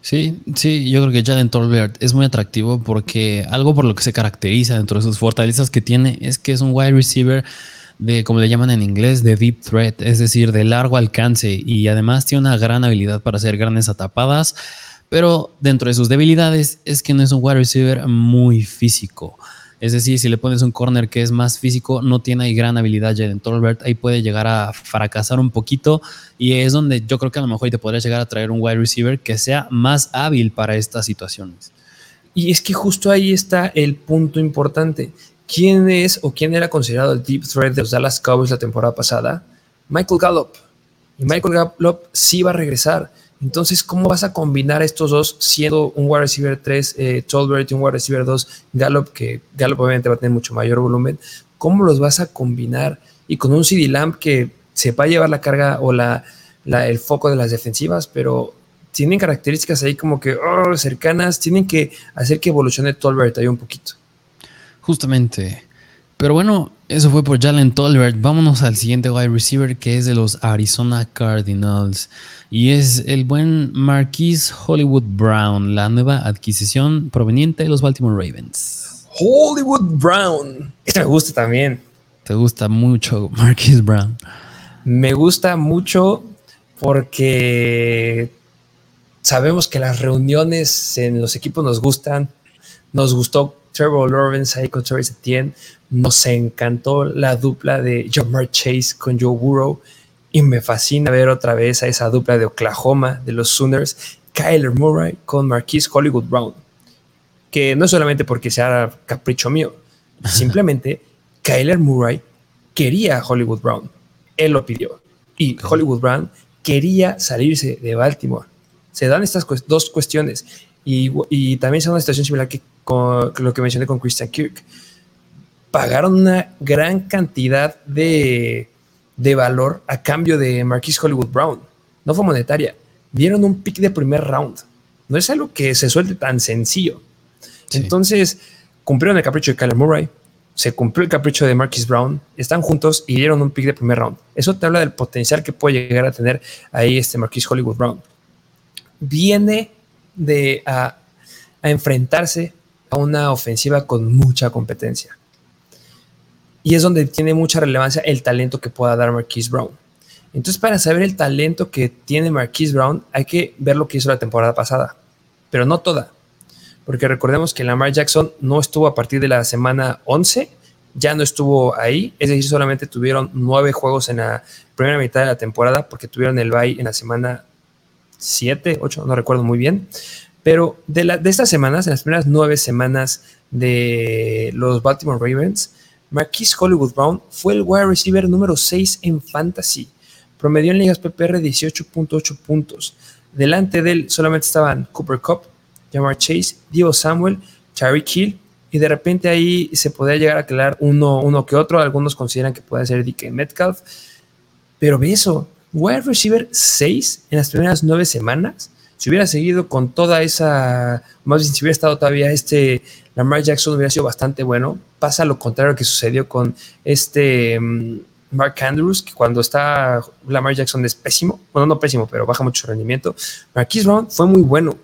Sí, sí, yo creo que Jalen Tolbert es muy atractivo porque algo por lo que se caracteriza dentro de sus fortalezas que tiene es que es un wide receiver de, como le llaman en inglés, de deep threat, es decir, de largo alcance y además tiene una gran habilidad para hacer grandes atapadas, pero dentro de sus debilidades es que no es un wide receiver muy físico. Es decir, si le pones un corner que es más físico, no tiene ahí gran habilidad Jaden Tolbert, ahí puede llegar a fracasar un poquito y es donde yo creo que a lo mejor te podría llegar a traer un wide receiver que sea más hábil para estas situaciones. Y es que justo ahí está el punto importante. ¿Quién es o quién era considerado el deep threat de los Dallas Cowboys la temporada pasada? Michael Gallup. Y Michael Gallup sí va a regresar. Entonces, ¿cómo vas a combinar estos dos siendo un wide receiver 3, eh, Tolbert y un wide receiver 2, Gallup, que Gallup obviamente va a tener mucho mayor volumen? ¿Cómo los vas a combinar? Y con un CD Lamp que se va a llevar la carga o la, el foco de las defensivas, pero tienen características ahí como que oh, cercanas, tienen que hacer que evolucione Tolbert ahí un poquito. Justamente. Pero bueno, eso fue por Jalen Tolbert. Vámonos al siguiente wide receiver que es de los Arizona Cardinals. Y es el buen Marquise Hollywood Brown, la nueva adquisición proveniente de los Baltimore Ravens. Hollywood Brown. Este me gusta también. ¿Te gusta mucho Marquise Brown? Me gusta mucho porque sabemos que las reuniones en los equipos nos gustan. Nos gustó Trevor Lawrence ahí con Travis Etienne. Nos encantó la dupla de Jamar Chase con Joe Burrow y me fascina ver otra vez a esa dupla de Oklahoma, de los Sooners, Kyler Murray con Marquise Hollywood Brown. Que no solamente porque sea capricho mío, simplemente Kyler Murray quería a Hollywood Brown. Él lo pidió. Y Hollywood Brown quería salirse de Baltimore. Se dan estas dos cuestiones. Y, y también se da una situación similar que con lo que mencioné con Christian Kirk pagaron una gran cantidad de, valor a cambio de Marquis Hollywood Brown. No fue monetaria. Dieron un pick de primer round. No es algo que se suelte tan sencillo. Entonces, cumplieron el capricho de Kyler Murray, se cumplió el capricho de Marquis Brown, están juntos y dieron un pick de primer round. Eso te habla del potencial que puede llegar a tener ahí este Marquis Hollywood Brown. Viene de a enfrentarse a una ofensiva con mucha competencia. Y es donde tiene mucha relevancia el talento que pueda dar Marquise Brown. Entonces, para saber el talento que tiene Marquise Brown, hay que ver lo que hizo la temporada pasada, pero no toda. Porque recordemos que Lamar Jackson no estuvo a partir de la semana 11, ya no estuvo ahí, es decir, solamente tuvieron nueve juegos en la primera mitad de la temporada, porque tuvieron el bye en la semana 7, 8, no recuerdo muy bien. Pero de, estas semanas, en las primeras nueve semanas de los Baltimore Ravens, Marquise Hollywood Brown fue el wide receiver número 6 en fantasy. Promedió en ligas PPR 18.8 puntos. Delante de él solamente estaban Cooper Cup, Jamar Chase, Diego Samuel, Charlie Hill y de repente ahí se podía llegar a aclarar uno, uno que otro. Algunos consideran que puede ser DK Metcalf. Pero ve eso, wide receiver 6 en las primeras 9 semanas. Si hubiera seguido con toda esa, más bien si hubiera estado todavía este, Lamar Jackson hubiera sido bastante bueno. Pasa lo contrario que sucedió con este mm, Mark Andrews, que cuando está Lamar Jackson es pésimo, bueno, no pésimo, pero baja mucho rendimiento. Marquise Brown fue muy bueno.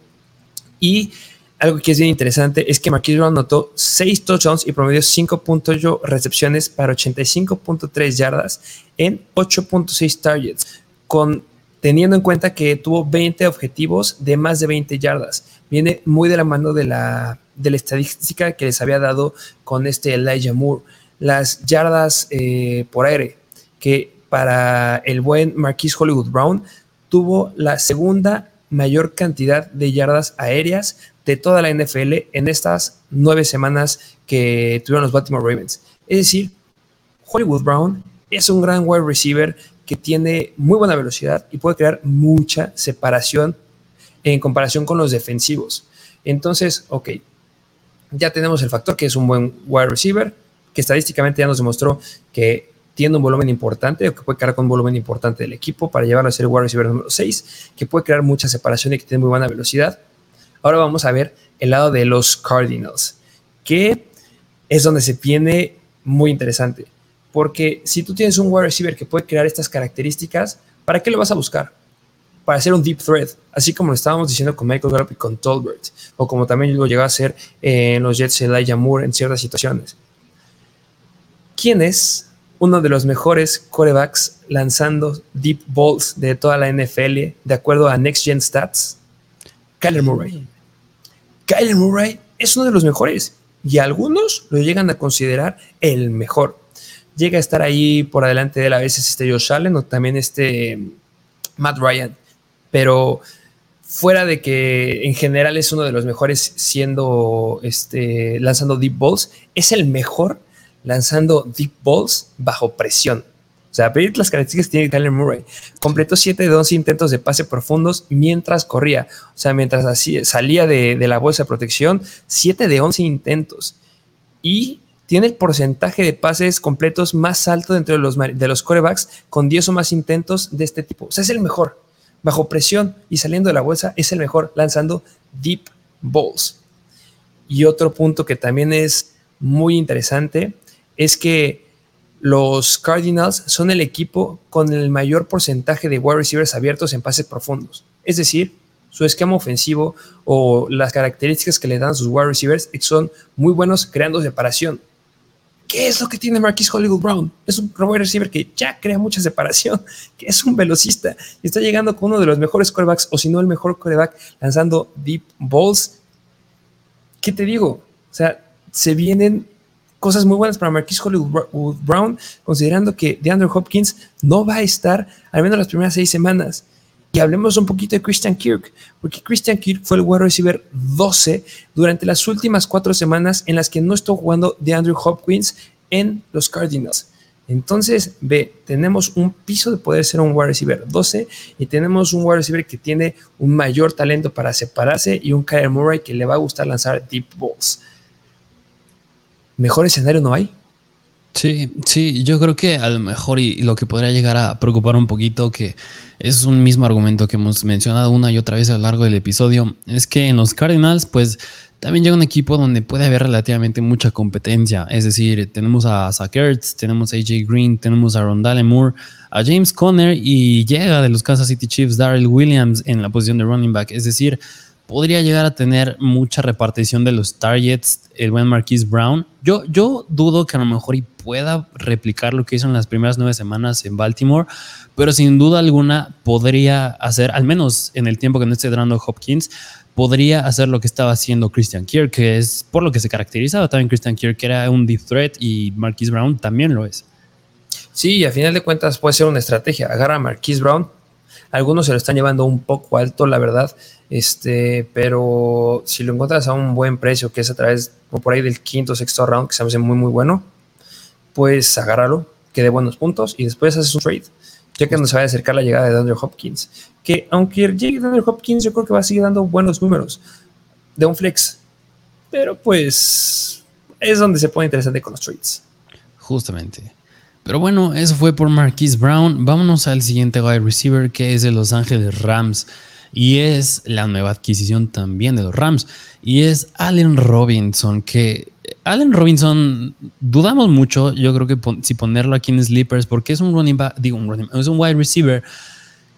Y algo que es bien interesante es que Marquise Brown notó 6 touchdowns y promedió 5.8 recepciones para 85.3 yardas en 8.6 targets, con, teniendo en cuenta que tuvo 20 objetivos de más de 20 yardas. Viene muy de la mano de la, estadística que les había dado con este Elijah Moore. Las yardas eh, por aire, que para el buen Marquise Hollywood Brown tuvo la segunda mayor cantidad de yardas aéreas de toda la NFL en estas nueve semanas que tuvieron los Baltimore Ravens. Es decir, Hollywood Brown es un gran wide receiver que tiene muy buena velocidad y puede crear mucha separación en comparación con los defensivos. Entonces, ok, ya tenemos el factor que es un buen wide receiver, que estadísticamente ya nos demostró que tiene un volumen importante o que puede crear con un volumen importante del equipo para llevarlo a ser wide receiver número 6, que puede crear mucha separación y que tiene muy buena velocidad. Ahora vamos a ver el lado de los Cardinals, que es donde se viene muy interesante. Porque si tú tienes un wide receiver que puede crear estas características, ¿para qué lo vas a buscar? Para hacer un deep threat, así como lo estábamos diciendo con Michael Gallup y con Tolbert, o como también lo llegó a hacer en los Jets Elijah Moore en ciertas situaciones. ¿Quién es uno de los mejores corebacks lanzando deep balls de toda la NFL, de acuerdo a Next Gen Stats, Kyler Murray. Kyler Murray es uno de los mejores y algunos lo llegan a considerar el mejor. Llega a estar ahí por adelante de él a veces este Josh Allen o también este mm, Matt Ryan, pero fuera de que en general es uno de los mejores siendo este lanzando deep balls, es el mejor lanzando deep balls bajo presión. O sea, pedir las características que tiene Kyler Murray. Completó 7 de 11 intentos de pase profundos mientras corría. O sea, mientras así, salía de, la bolsa de protección, 7 de 11 intentos. Y tiene el porcentaje de pases completos más alto dentro de los, de los corebacks con 10 o más intentos de este tipo. O sea, es el mejor. Bajo presión y saliendo de la bolsa, es el mejor lanzando deep balls. Y otro punto que también es muy interesante es que los Cardinals son el equipo con el mayor porcentaje de wide receivers abiertos en pases profundos. Es decir, su esquema ofensivo o las características que le dan sus wide receivers son muy buenos creando separación. ¿Qué es lo que tiene Marquis Hollywood Brown? Es un wide receiver que ya crea mucha separación, que es un velocista y está llegando con uno de los mejores quarterbacks, o si no el mejor quarterback, lanzando deep balls. ¿Qué te digo? O sea, se vienen cosas muy buenas para Marquis Hollywood Brown, considerando que DeAndre Hopkins no va a estar al menos las primeras seis semanas. Y hablemos un poquito de Christian Kirk, porque Christian Kirk fue el wide receiver 12 durante las últimas cuatro semanas en las que no estuvo jugando DeAndre Hopkins en los Cardinals. Entonces, ve, tenemos un piso de poder ser un wide receiver 12 y tenemos un wide receiver que tiene un mayor talento para separarse y un Kyler Murray que le va a gustar lanzar deep balls mejor escenario no hay. Sí, sí, yo creo que a lo mejor y, lo que podría llegar a preocupar un poquito, que es un mismo argumento que hemos mencionado una y otra vez a lo largo del episodio, es que en los Cardinals, pues también llega un equipo donde puede haber relativamente mucha competencia. Es decir, tenemos a Zach tenemos a AJ Green, tenemos a Rondale Moore, a James Conner y llega de los Kansas City Chiefs Darrell Williams en la posición de running back. Es decir, podría llegar a tener mucha repartición de los targets el buen Marquise Brown. Yo, yo dudo que a lo mejor y pueda replicar lo que hizo en las primeras nueve semanas en Baltimore, pero sin duda alguna podría hacer, al menos en el tiempo que no esté dando Hopkins, podría hacer lo que estaba haciendo Christian Kirk, que es por lo que se caracterizaba también Christian Kirk, que era un deep threat y Marquise Brown también lo es. Sí, a final de cuentas puede ser una estrategia. Agarra a Marquise Brown, algunos se lo están llevando un poco alto, la verdad. Este, pero si lo encuentras a un buen precio, que es a través o por ahí del quinto o sexto round, que se me hace muy, muy bueno, pues agárralo, que dé buenos puntos y después haces un trade, ya que no se va a acercar la llegada de Andrew Hopkins. Que aunque llegue Andrew Hopkins, yo creo que va a seguir dando buenos números de un flex, pero pues es donde se pone interesante con los trades. Justamente. Pero bueno, eso fue por Marquise Brown. Vámonos al siguiente wide receiver que es de Los Ángeles Rams. y es la nueva adquisición también de los Rams y es Allen Robinson que Allen Robinson dudamos mucho, yo creo que si ponerlo aquí en sleepers porque es un running back, digo un running, es un wide receiver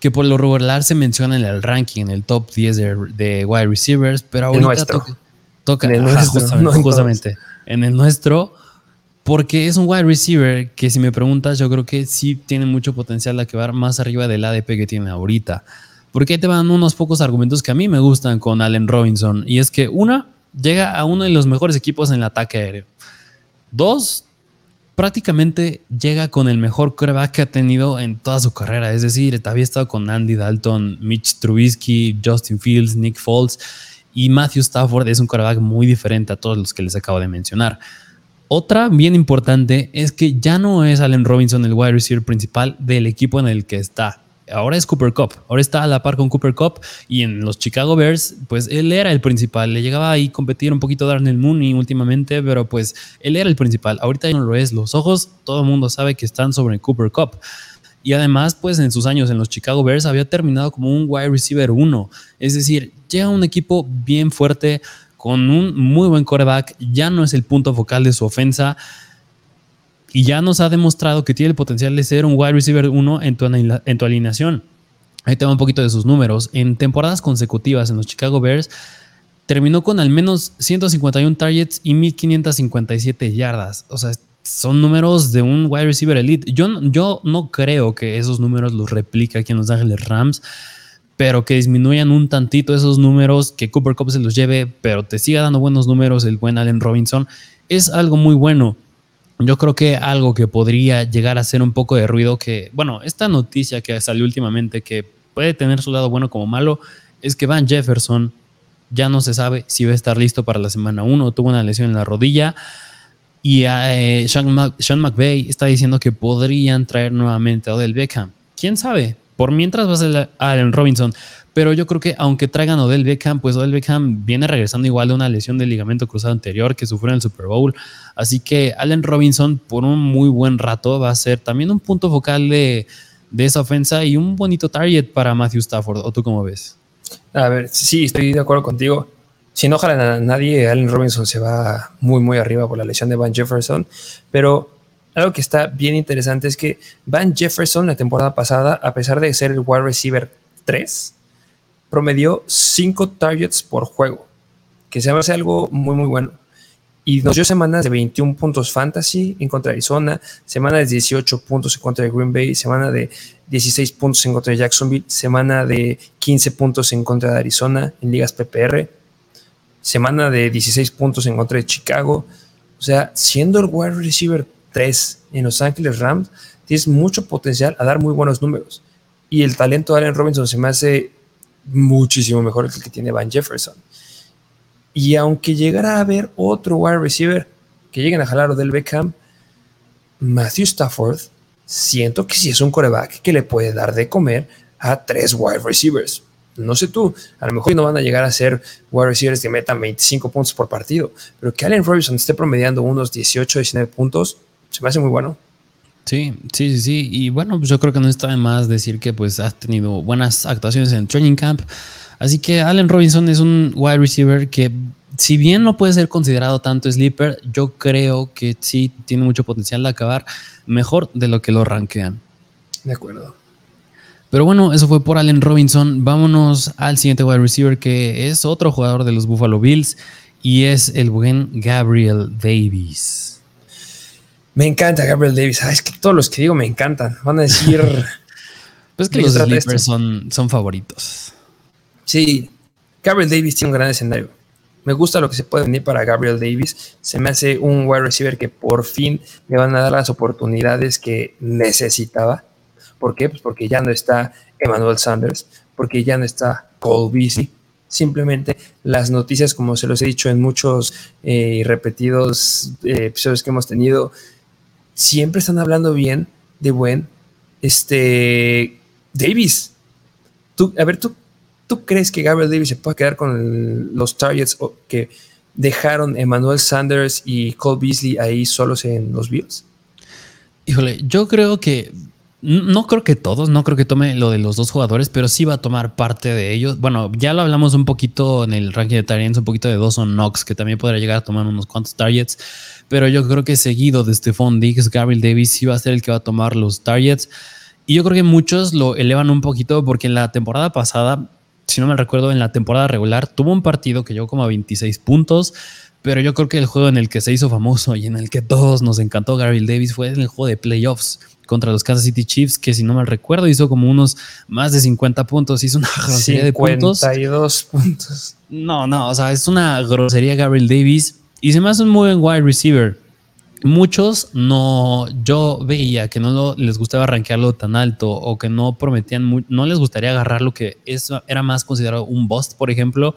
que por lo regular se menciona en el ranking, en el top 10 de, wide receivers, pero ahorita toca, en el nuestro, justamente en el nuestro porque es un wide receiver que si me preguntas, yo creo que sí tiene mucho potencial a quedar más arriba del ADP que tiene ahorita. Porque ahí te van unos pocos argumentos que a mí me gustan con Allen Robinson. Y es que una, llega a uno de los mejores equipos en el ataque aéreo. Dos, prácticamente llega con el mejor coreback que ha tenido en toda su carrera. Es decir, había estado con Andy Dalton, Mitch Trubisky, Justin Fields, Nick Foles y Matthew Stafford. Es un coreback muy diferente a todos los que les acabo de mencionar. Otra bien importante es que ya no es Allen Robinson el wide receiver principal del equipo en el que está. Ahora es Cooper Cup, ahora está a la par con Cooper Cup y en los Chicago Bears, pues él era el principal. Le llegaba ahí competir un poquito Darnell Mooney últimamente, pero pues él era el principal. Ahorita no lo es. Los ojos, todo el mundo sabe que están sobre Cooper Cup. Y además, pues en sus años en los Chicago Bears había terminado como un wide receiver 1. Es decir, llega un equipo bien fuerte, con un muy buen coreback, ya no es el punto focal de su ofensa y ya nos ha demostrado que tiene el potencial de ser un wide receiver 1 en tu, en tu alineación. Ahí te va un poquito de sus números. En temporadas consecutivas en los Chicago Bears, terminó con al menos 151 targets y 1557 yardas. O sea, son números de un wide receiver elite. Yo, yo no creo que esos números los replique aquí en Los Ángeles Rams pero que disminuyan un tantito esos números, que Cooper Cup se los lleve, pero te siga dando buenos números el buen Allen Robinson, es algo muy bueno. Yo creo que algo que podría llegar a ser un poco de ruido, que, bueno, esta noticia que salió últimamente, que puede tener su lado bueno como malo, es que Van Jefferson ya no se sabe si va a estar listo para la semana 1, tuvo una lesión en la rodilla. Y eh, Sean, McVay está diciendo que podrían traer nuevamente a Odell Beckham. ¿Quién sabe? Por mientras va a ser Allen Robinson. Pero yo creo que aunque traigan Odell Beckham, pues Odell Beckham viene regresando igual de una lesión del ligamento cruzado anterior que sufrió en el Super Bowl. Así que Allen Robinson por un muy buen rato va a ser también un punto focal de, esa ofensa y un bonito target para Matthew Stafford. ¿O tú cómo ves? A ver, sí, estoy de acuerdo contigo. Si no jalan a nadie, Allen Robinson se va muy, muy arriba por la lesión de Van Jefferson. Pero algo que está bien interesante es que Van Jefferson la temporada pasada, a pesar de ser el wide receiver 3, promedió 5 targets por juego, que se hace algo muy, muy bueno. Y nos dio semanas de 21 puntos fantasy en contra de Arizona, semana de 18 puntos en contra de Green Bay, semana de 16 puntos en contra de Jacksonville, semana de 15 puntos en contra de Arizona en ligas PPR, semana de 16 puntos en contra de Chicago. O sea, siendo el wide receiver en Los Ángeles Rams, tienes mucho potencial a dar muy buenos números. Y el talento de Allen Robinson se me hace muchísimo mejor que el que tiene Van Jefferson. Y aunque llegara a haber otro wide receiver que lleguen a jalar del Beckham, Matthew Stafford, siento que si es un coreback que le puede dar de comer a tres wide receivers. No sé tú, a lo mejor no van a llegar a ser wide receivers que metan 25 puntos por partido, pero que Allen Robinson esté promediando unos 18, 19 puntos, se me hace muy bueno. Sí, sí, sí, sí. Y bueno, pues yo creo que no está de más decir que pues has tenido buenas actuaciones en training camp. Así que Allen Robinson es un wide receiver que si bien no puede ser considerado tanto sleeper, yo creo que sí tiene mucho potencial de acabar mejor de lo que lo rankean. De acuerdo. Pero bueno, eso fue por Allen Robinson. Vámonos al siguiente wide receiver que es otro jugador de los Buffalo Bills y es el buen Gabriel Davis. Me encanta Gabriel Davis. es que todos los que digo me encantan. Van a decir. pues que los sleepers son, son favoritos. Sí, Gabriel Davis tiene un gran escenario. Me gusta lo que se puede venir para Gabriel Davis. Se me hace un wide receiver que por fin le van a dar las oportunidades que necesitaba. ¿Por qué? Pues porque ya no está Emmanuel Sanders, porque ya no está Cole Beasley. Simplemente las noticias, como se los he dicho en muchos eh, repetidos eh, episodios que hemos tenido, siempre están hablando bien de buen este Davis. Tú, a ver, ¿tú, ¿tú crees que Gabriel Davis se puede quedar con los targets que dejaron Emmanuel Sanders y Cole Beasley ahí solos en los Bills? Híjole, yo creo que No creo que todos, no creo que tome lo de los dos jugadores, pero sí va a tomar parte de ellos. Bueno, ya lo hablamos un poquito en el ranking de targets, un poquito de Dawson Knox, que también podría llegar a tomar unos cuantos targets, pero yo creo que seguido de Stephon Diggs, Gabriel Davis sí va a ser el que va a tomar los targets. Y yo creo que muchos lo elevan un poquito porque en la temporada pasada, si no me recuerdo, en la temporada regular tuvo un partido que llegó como a 26 puntos, pero yo creo que el juego en el que se hizo famoso y en el que todos nos encantó Gabriel Davis fue en el juego de playoffs contra los Kansas City Chiefs, que si no mal recuerdo hizo como unos más de 50 puntos, hizo una grosería de puntos. 52 puntos. No, no, o sea, es una grosería Gabriel Davis y se me hace un muy buen wide receiver. Muchos no, yo veía que no les gustaba arranquearlo tan alto o que no prometían, no les gustaría agarrar lo que eso era más considerado un bust, por ejemplo,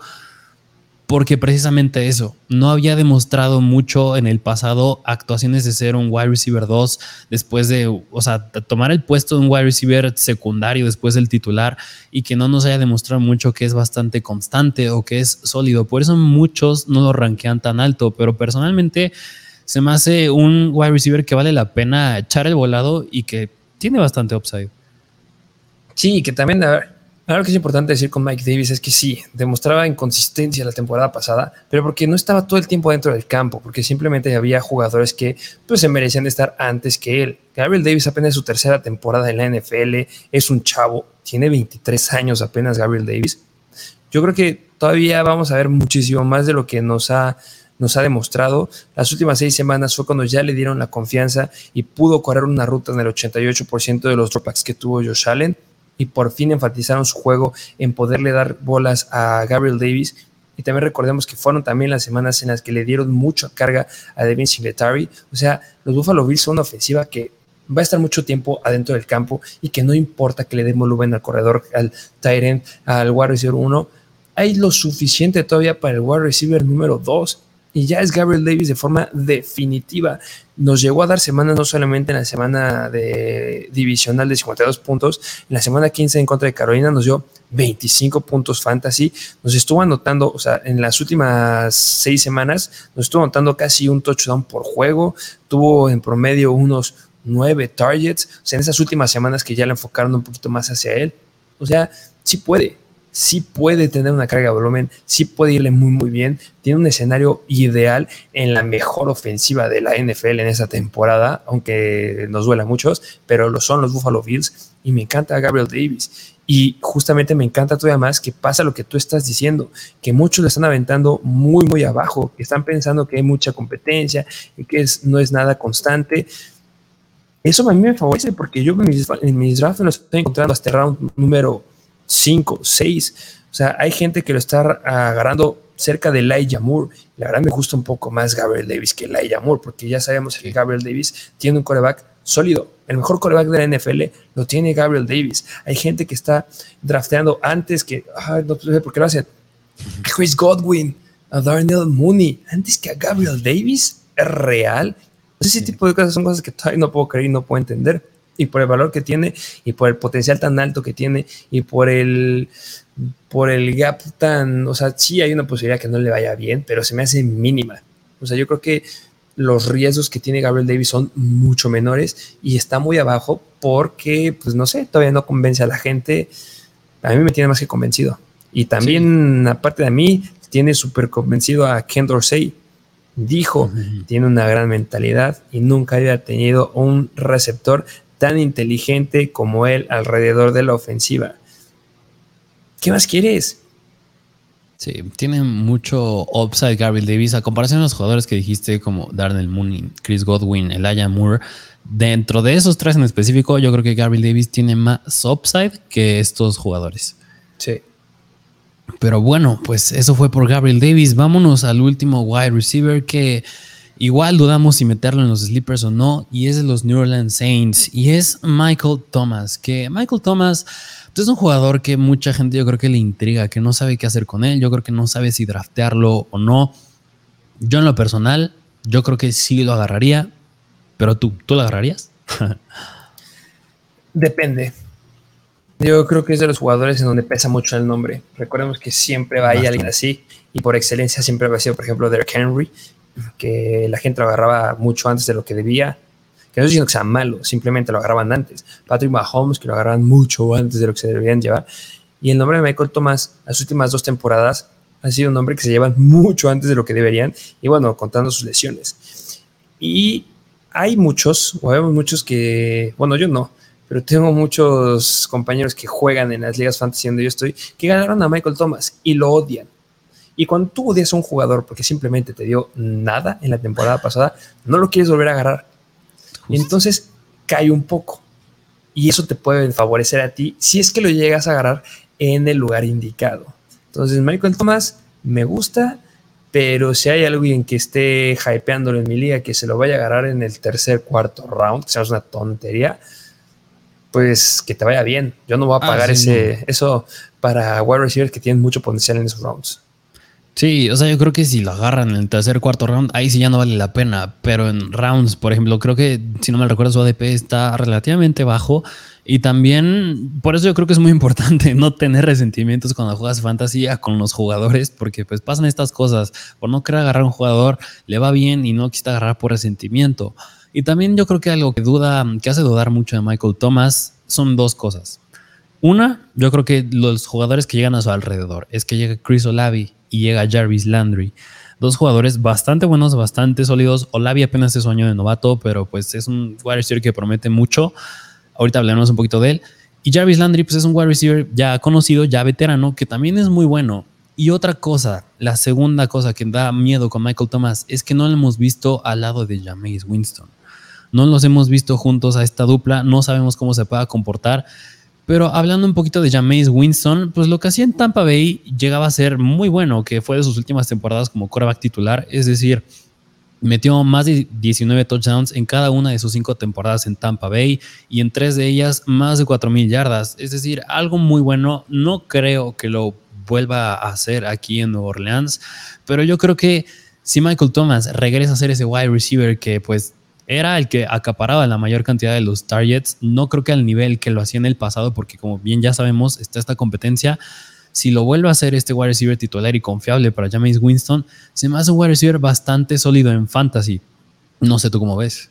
porque precisamente eso, no había demostrado mucho en el pasado actuaciones de ser un wide receiver 2 después de, o sea, tomar el puesto de un wide receiver secundario después del titular y que no nos haya demostrado mucho que es bastante constante o que es sólido. Por eso muchos no lo rankean tan alto, pero personalmente se me hace un wide receiver que vale la pena echar el volado y que tiene bastante upside. Sí, que también, a ver, algo que es importante decir con Mike Davis es que sí, demostraba inconsistencia la temporada pasada, pero porque no estaba todo el tiempo dentro del campo, porque simplemente había jugadores que pues, se merecían estar antes que él. Gabriel Davis apenas su tercera temporada en la NFL, es un chavo, tiene 23 años apenas Gabriel Davis. Yo creo que todavía vamos a ver muchísimo más de lo que nos ha, nos ha demostrado. Las últimas seis semanas fue cuando ya le dieron la confianza y pudo correr una ruta en el 88% de los dropbacks que tuvo Josh Allen y por fin enfatizaron su juego en poderle dar bolas a Gabriel Davis. Y también recordemos que fueron también las semanas en las que le dieron mucha carga a Devin Singletary. O sea, los Buffalo Bills son una ofensiva que va a estar mucho tiempo adentro del campo y que no importa que le den volumen al corredor, al Tyrant, al wide receiver 1, hay lo suficiente todavía para el wide receiver número 2 y ya es Gabriel Davis de forma definitiva. Nos llegó a dar semanas no solamente en la semana de divisional de 52 puntos, en la semana 15 en contra de Carolina nos dio 25 puntos fantasy, nos estuvo anotando, o sea, en las últimas seis semanas nos estuvo anotando casi un touchdown por juego, tuvo en promedio unos nueve targets, o sea, en esas últimas semanas que ya le enfocaron un poquito más hacia él, o sea, sí puede, sí puede tener una carga de volumen, sí puede irle muy, muy bien. Tiene un escenario ideal en la mejor ofensiva de la NFL en esa temporada, aunque nos duela a muchos, pero lo son los Buffalo Bills y me encanta Gabriel Davis. Y justamente me encanta todavía más que pasa lo que tú estás diciendo, que muchos lo están aventando muy, muy abajo, que están pensando que hay mucha competencia y que es, no es nada constante. Eso a mí me favorece porque yo en mis, en mis drafts lo estoy encontrando hasta el round número 5, 6. O sea, hay gente que lo está agarrando cerca de Elijah Moore. La verdad me gusta un poco más Gabriel Davis que Elijah Moore, porque ya sabemos que Gabriel Davis tiene un coreback sólido. El mejor coreback de la NFL lo tiene Gabriel Davis. Hay gente que está drafteando antes que, no sé por qué lo hacen. Chris Godwin, a Darnell Mooney, antes que a Gabriel Davis. ¿Es real? Ese tipo de cosas son cosas que todavía no puedo creer y no puedo entender y por el valor que tiene y por el potencial tan alto que tiene y por el por el gap tan, o sea, sí hay una posibilidad que no le vaya bien, pero se me hace mínima. O sea, yo creo que los riesgos que tiene Gabriel Davis son mucho menores y está muy abajo porque, pues no sé, todavía no convence a la gente. A mí me tiene más que convencido. Y también, aparte de mí, tiene súper convencido a Ken Dorsey. Dijo, tiene una gran mentalidad y nunca había tenido un receptor tan inteligente como él alrededor de la ofensiva. ¿Qué más quieres? Sí, tiene mucho upside Gabriel Davis a comparación de los jugadores que dijiste como Darnell Mooney, Chris Godwin, Elijah Moore. Dentro de esos tres en específico, yo creo que Gabriel Davis tiene más upside que estos jugadores. Sí. Pero bueno, pues eso fue por Gabriel Davis. Vámonos al último wide receiver que Igual dudamos si meterlo en los sleepers o no, y es de los New Orleans Saints, y es Michael Thomas, que Michael Thomas pues, es un jugador que mucha gente yo creo que le intriga, que no sabe qué hacer con él, yo creo que no sabe si draftearlo o no. Yo en lo personal, yo creo que sí lo agarraría, pero tú, ¿tú lo agarrarías? Depende. Yo creo que es de los jugadores en donde pesa mucho el nombre. Recordemos que siempre va a ir alguien así y por excelencia siempre va a ser, por ejemplo, Derek Henry que la gente lo agarraba mucho antes de lo que debía, Que no estoy diciendo que sea malo, simplemente lo agarraban antes. Patrick Mahomes, que lo agarraban mucho antes de lo que se deberían llevar. Y el nombre de Michael Thomas, las últimas dos temporadas, ha sido un nombre que se llevan mucho antes de lo que deberían. Y bueno, contando sus lesiones. Y hay muchos, o vemos muchos que, bueno, yo no, pero tengo muchos compañeros que juegan en las ligas fantasy donde yo estoy, que ganaron a Michael Thomas y lo odian. Y cuando tú odias a un jugador porque simplemente te dio nada en la temporada pasada, no lo quieres volver a agarrar. Y entonces cae un poco. Y eso te puede favorecer a ti si es que lo llegas a agarrar en el lugar indicado. Entonces, Michael Thomas me gusta, pero si hay alguien que esté hypeándolo en mi liga, que se lo vaya a agarrar en el tercer, cuarto round, que sea una tontería, pues que te vaya bien. Yo no voy a ah, pagar ese, eso para wide receivers que tienen mucho potencial en esos rounds. Sí, o sea, yo creo que si lo agarran en el tercer cuarto round, ahí sí ya no vale la pena. Pero en rounds, por ejemplo, creo que, si no me recuerdo, su ADP está relativamente bajo. Y también, por eso yo creo que es muy importante no tener resentimientos cuando juegas fantasía con los jugadores, porque pues pasan estas cosas. Por no querer agarrar a un jugador, le va bien y no quita agarrar por resentimiento. Y también yo creo que algo que duda, que hace dudar mucho de Michael Thomas son dos cosas. Una, yo creo que los jugadores que llegan a su alrededor es que llega Chris Olavi y llega Jarvis Landry. Dos jugadores bastante buenos, bastante sólidos. Olavi apenas es su año de novato, pero pues es un wide receiver que promete mucho. Ahorita hablaremos un poquito de él. Y Jarvis Landry pues es un wide receiver ya conocido, ya veterano, que también es muy bueno. Y otra cosa, la segunda cosa que da miedo con Michael Thomas es que no lo hemos visto al lado de Jameis Winston. No los hemos visto juntos a esta dupla, no sabemos cómo se pueda comportar. Pero hablando un poquito de Jameis Winston, pues lo que hacía en Tampa Bay llegaba a ser muy bueno, que fue de sus últimas temporadas como quarterback titular, es decir, metió más de 19 touchdowns en cada una de sus cinco temporadas en Tampa Bay y en tres de ellas más de 4.000 yardas, es decir, algo muy bueno, no creo que lo vuelva a hacer aquí en Nueva Orleans, pero yo creo que si Michael Thomas regresa a ser ese wide receiver que pues era el que acaparaba la mayor cantidad de los targets. No creo que al nivel que lo hacía en el pasado, porque como bien ya sabemos, está esta competencia. Si lo vuelve a hacer este wide receiver titular y confiable para James Winston, se me hace un wide receiver bastante sólido en fantasy. No sé tú cómo ves.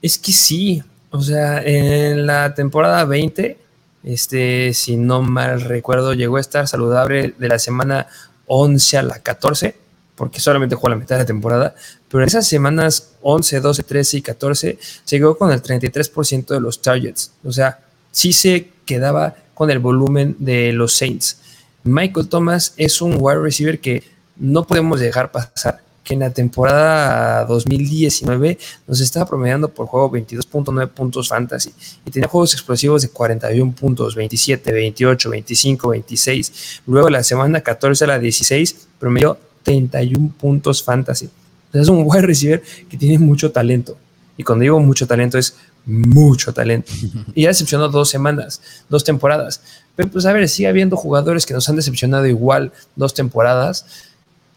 Es que sí. O sea, en la temporada 20, este, si no mal recuerdo, llegó a estar saludable de la semana 11 a la 14 porque solamente jugó la mitad de la temporada, pero en esas semanas 11, 12, 13 y 14 se quedó con el 33% de los targets. O sea, sí se quedaba con el volumen de los Saints. Michael Thomas es un wide receiver que no podemos dejar pasar, que en la temporada 2019 nos estaba promediando por juego 22.9 puntos fantasy y tenía juegos explosivos de 41 puntos, 27, 28, 25, 26. Luego la semana 14 a la 16 promedió 31 puntos fantasy. es un wide receiver que tiene mucho talento. Y cuando digo mucho talento es mucho talento. Y ya decepcionó dos semanas, dos temporadas. Pero pues a ver, sigue habiendo jugadores que nos han decepcionado igual dos temporadas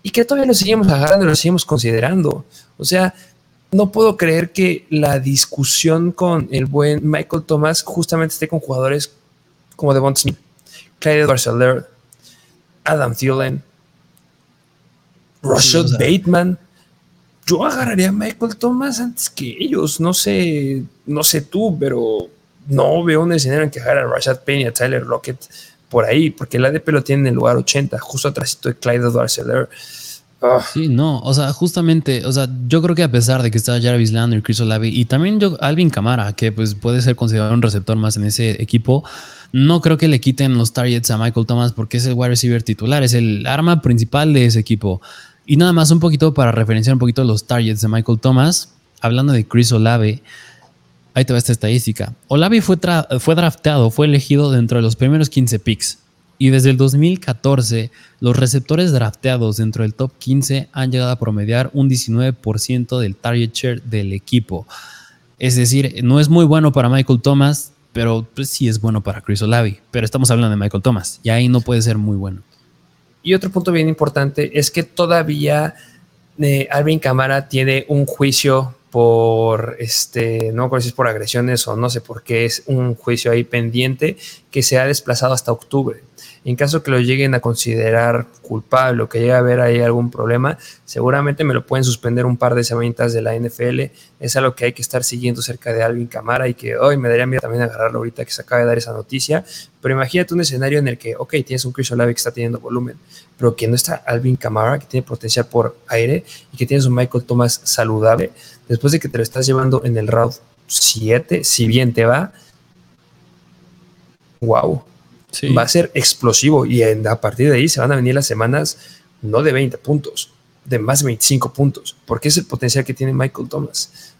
y que todavía lo seguimos agarrando, lo seguimos considerando. O sea, no puedo creer que la discusión con el buen Michael Thomas justamente esté con jugadores como Devon Smith, Clyde Barceler, Adam Thielen, Rashad Bateman. Yo agarraría a Michael Thomas antes que ellos. No sé, no sé tú, pero no veo un escenario en que agarre a Rashad Penny a Tyler Lockett por ahí, porque el ADP lo tiene en el lugar 80, justo atrás de Clyde Darceller. Ah. Sí, no, o sea, justamente, o sea, yo creo que a pesar de que está Jarvis Landry, Chris Olavi y también yo, Alvin Camara, que pues puede ser considerado un receptor más en ese equipo, no creo que le quiten los targets a Michael Thomas porque es el wide receiver titular, es el arma principal de ese equipo. Y nada más un poquito para referenciar un poquito los targets de Michael Thomas, hablando de Chris Olave, ahí te va esta estadística. Olave fue, fue drafteado, fue elegido dentro de los primeros 15 picks. Y desde el 2014, los receptores drafteados dentro del top 15 han llegado a promediar un 19% del target share del equipo. Es decir, no es muy bueno para Michael Thomas, pero pues sí es bueno para Chris Olave. Pero estamos hablando de Michael Thomas y ahí no puede ser muy bueno. Y otro punto bien importante es que todavía eh, Alvin Camara tiene un juicio por, este, no sé si es por agresiones o no sé por qué, es un juicio ahí pendiente que se ha desplazado hasta octubre. En caso que lo lleguen a considerar culpable o que llegue a haber ahí algún problema, seguramente me lo pueden suspender un par de semanitas de la NFL. Es algo que hay que estar siguiendo cerca de Alvin Camara y que hoy me daría miedo también agarrarlo ahorita que se acaba de dar esa noticia. Pero imagínate un escenario en el que, ok, tienes un Chris Olave que está teniendo volumen, pero que no está Alvin Camara, que tiene potencial por aire y que tienes un Michael Thomas saludable, después de que te lo estás llevando en el round 7, si bien te va, wow, va a ser explosivo y a partir de ahí se van a venir las semanas no de 20 puntos, de más de 25 puntos, porque es el potencial que tiene Michael Thomas.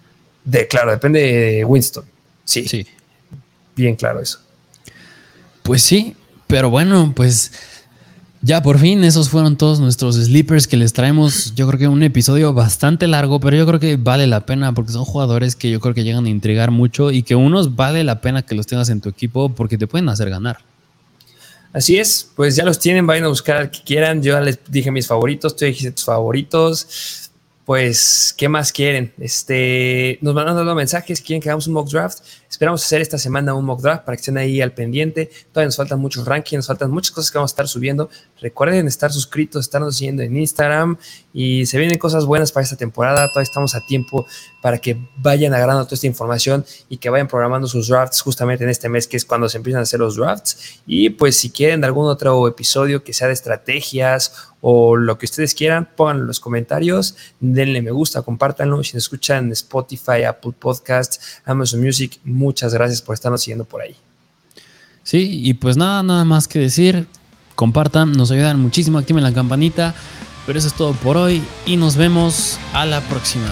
De, claro, depende de Winston. Sí, sí. Bien claro eso. Pues sí, pero bueno, pues ya por fin, esos fueron todos nuestros sleepers que les traemos. Yo creo que un episodio bastante largo, pero yo creo que vale la pena porque son jugadores que yo creo que llegan a intrigar mucho y que unos vale la pena que los tengas en tu equipo porque te pueden hacer ganar. Así es, pues ya los tienen, vayan a buscar al que quieran. Yo ya les dije mis favoritos, tú dijiste tus favoritos. Pues, ¿qué más quieren? Este, nos van dando mensajes, quieren que hagamos un mock draft. Esperamos hacer esta semana un mock draft para que estén ahí al pendiente. Todavía nos faltan muchos rankings, nos faltan muchas cosas que vamos a estar subiendo. Recuerden estar suscritos, estarnos siguiendo en Instagram y se vienen cosas buenas para esta temporada. Todavía estamos a tiempo para que vayan agarrando toda esta información y que vayan programando sus drafts justamente en este mes, que es cuando se empiezan a hacer los drafts. Y pues si quieren algún otro episodio que sea de estrategias o lo que ustedes quieran, pónganlo en los comentarios, denle me gusta, compártanlo. Si nos escuchan Spotify, Apple Podcasts, Amazon Music, muchas gracias por estarnos siguiendo por ahí. Sí, y pues nada, nada más que decir. Compartan, nos ayudan muchísimo, activen la campanita. Pero eso es todo por hoy y nos vemos a la próxima.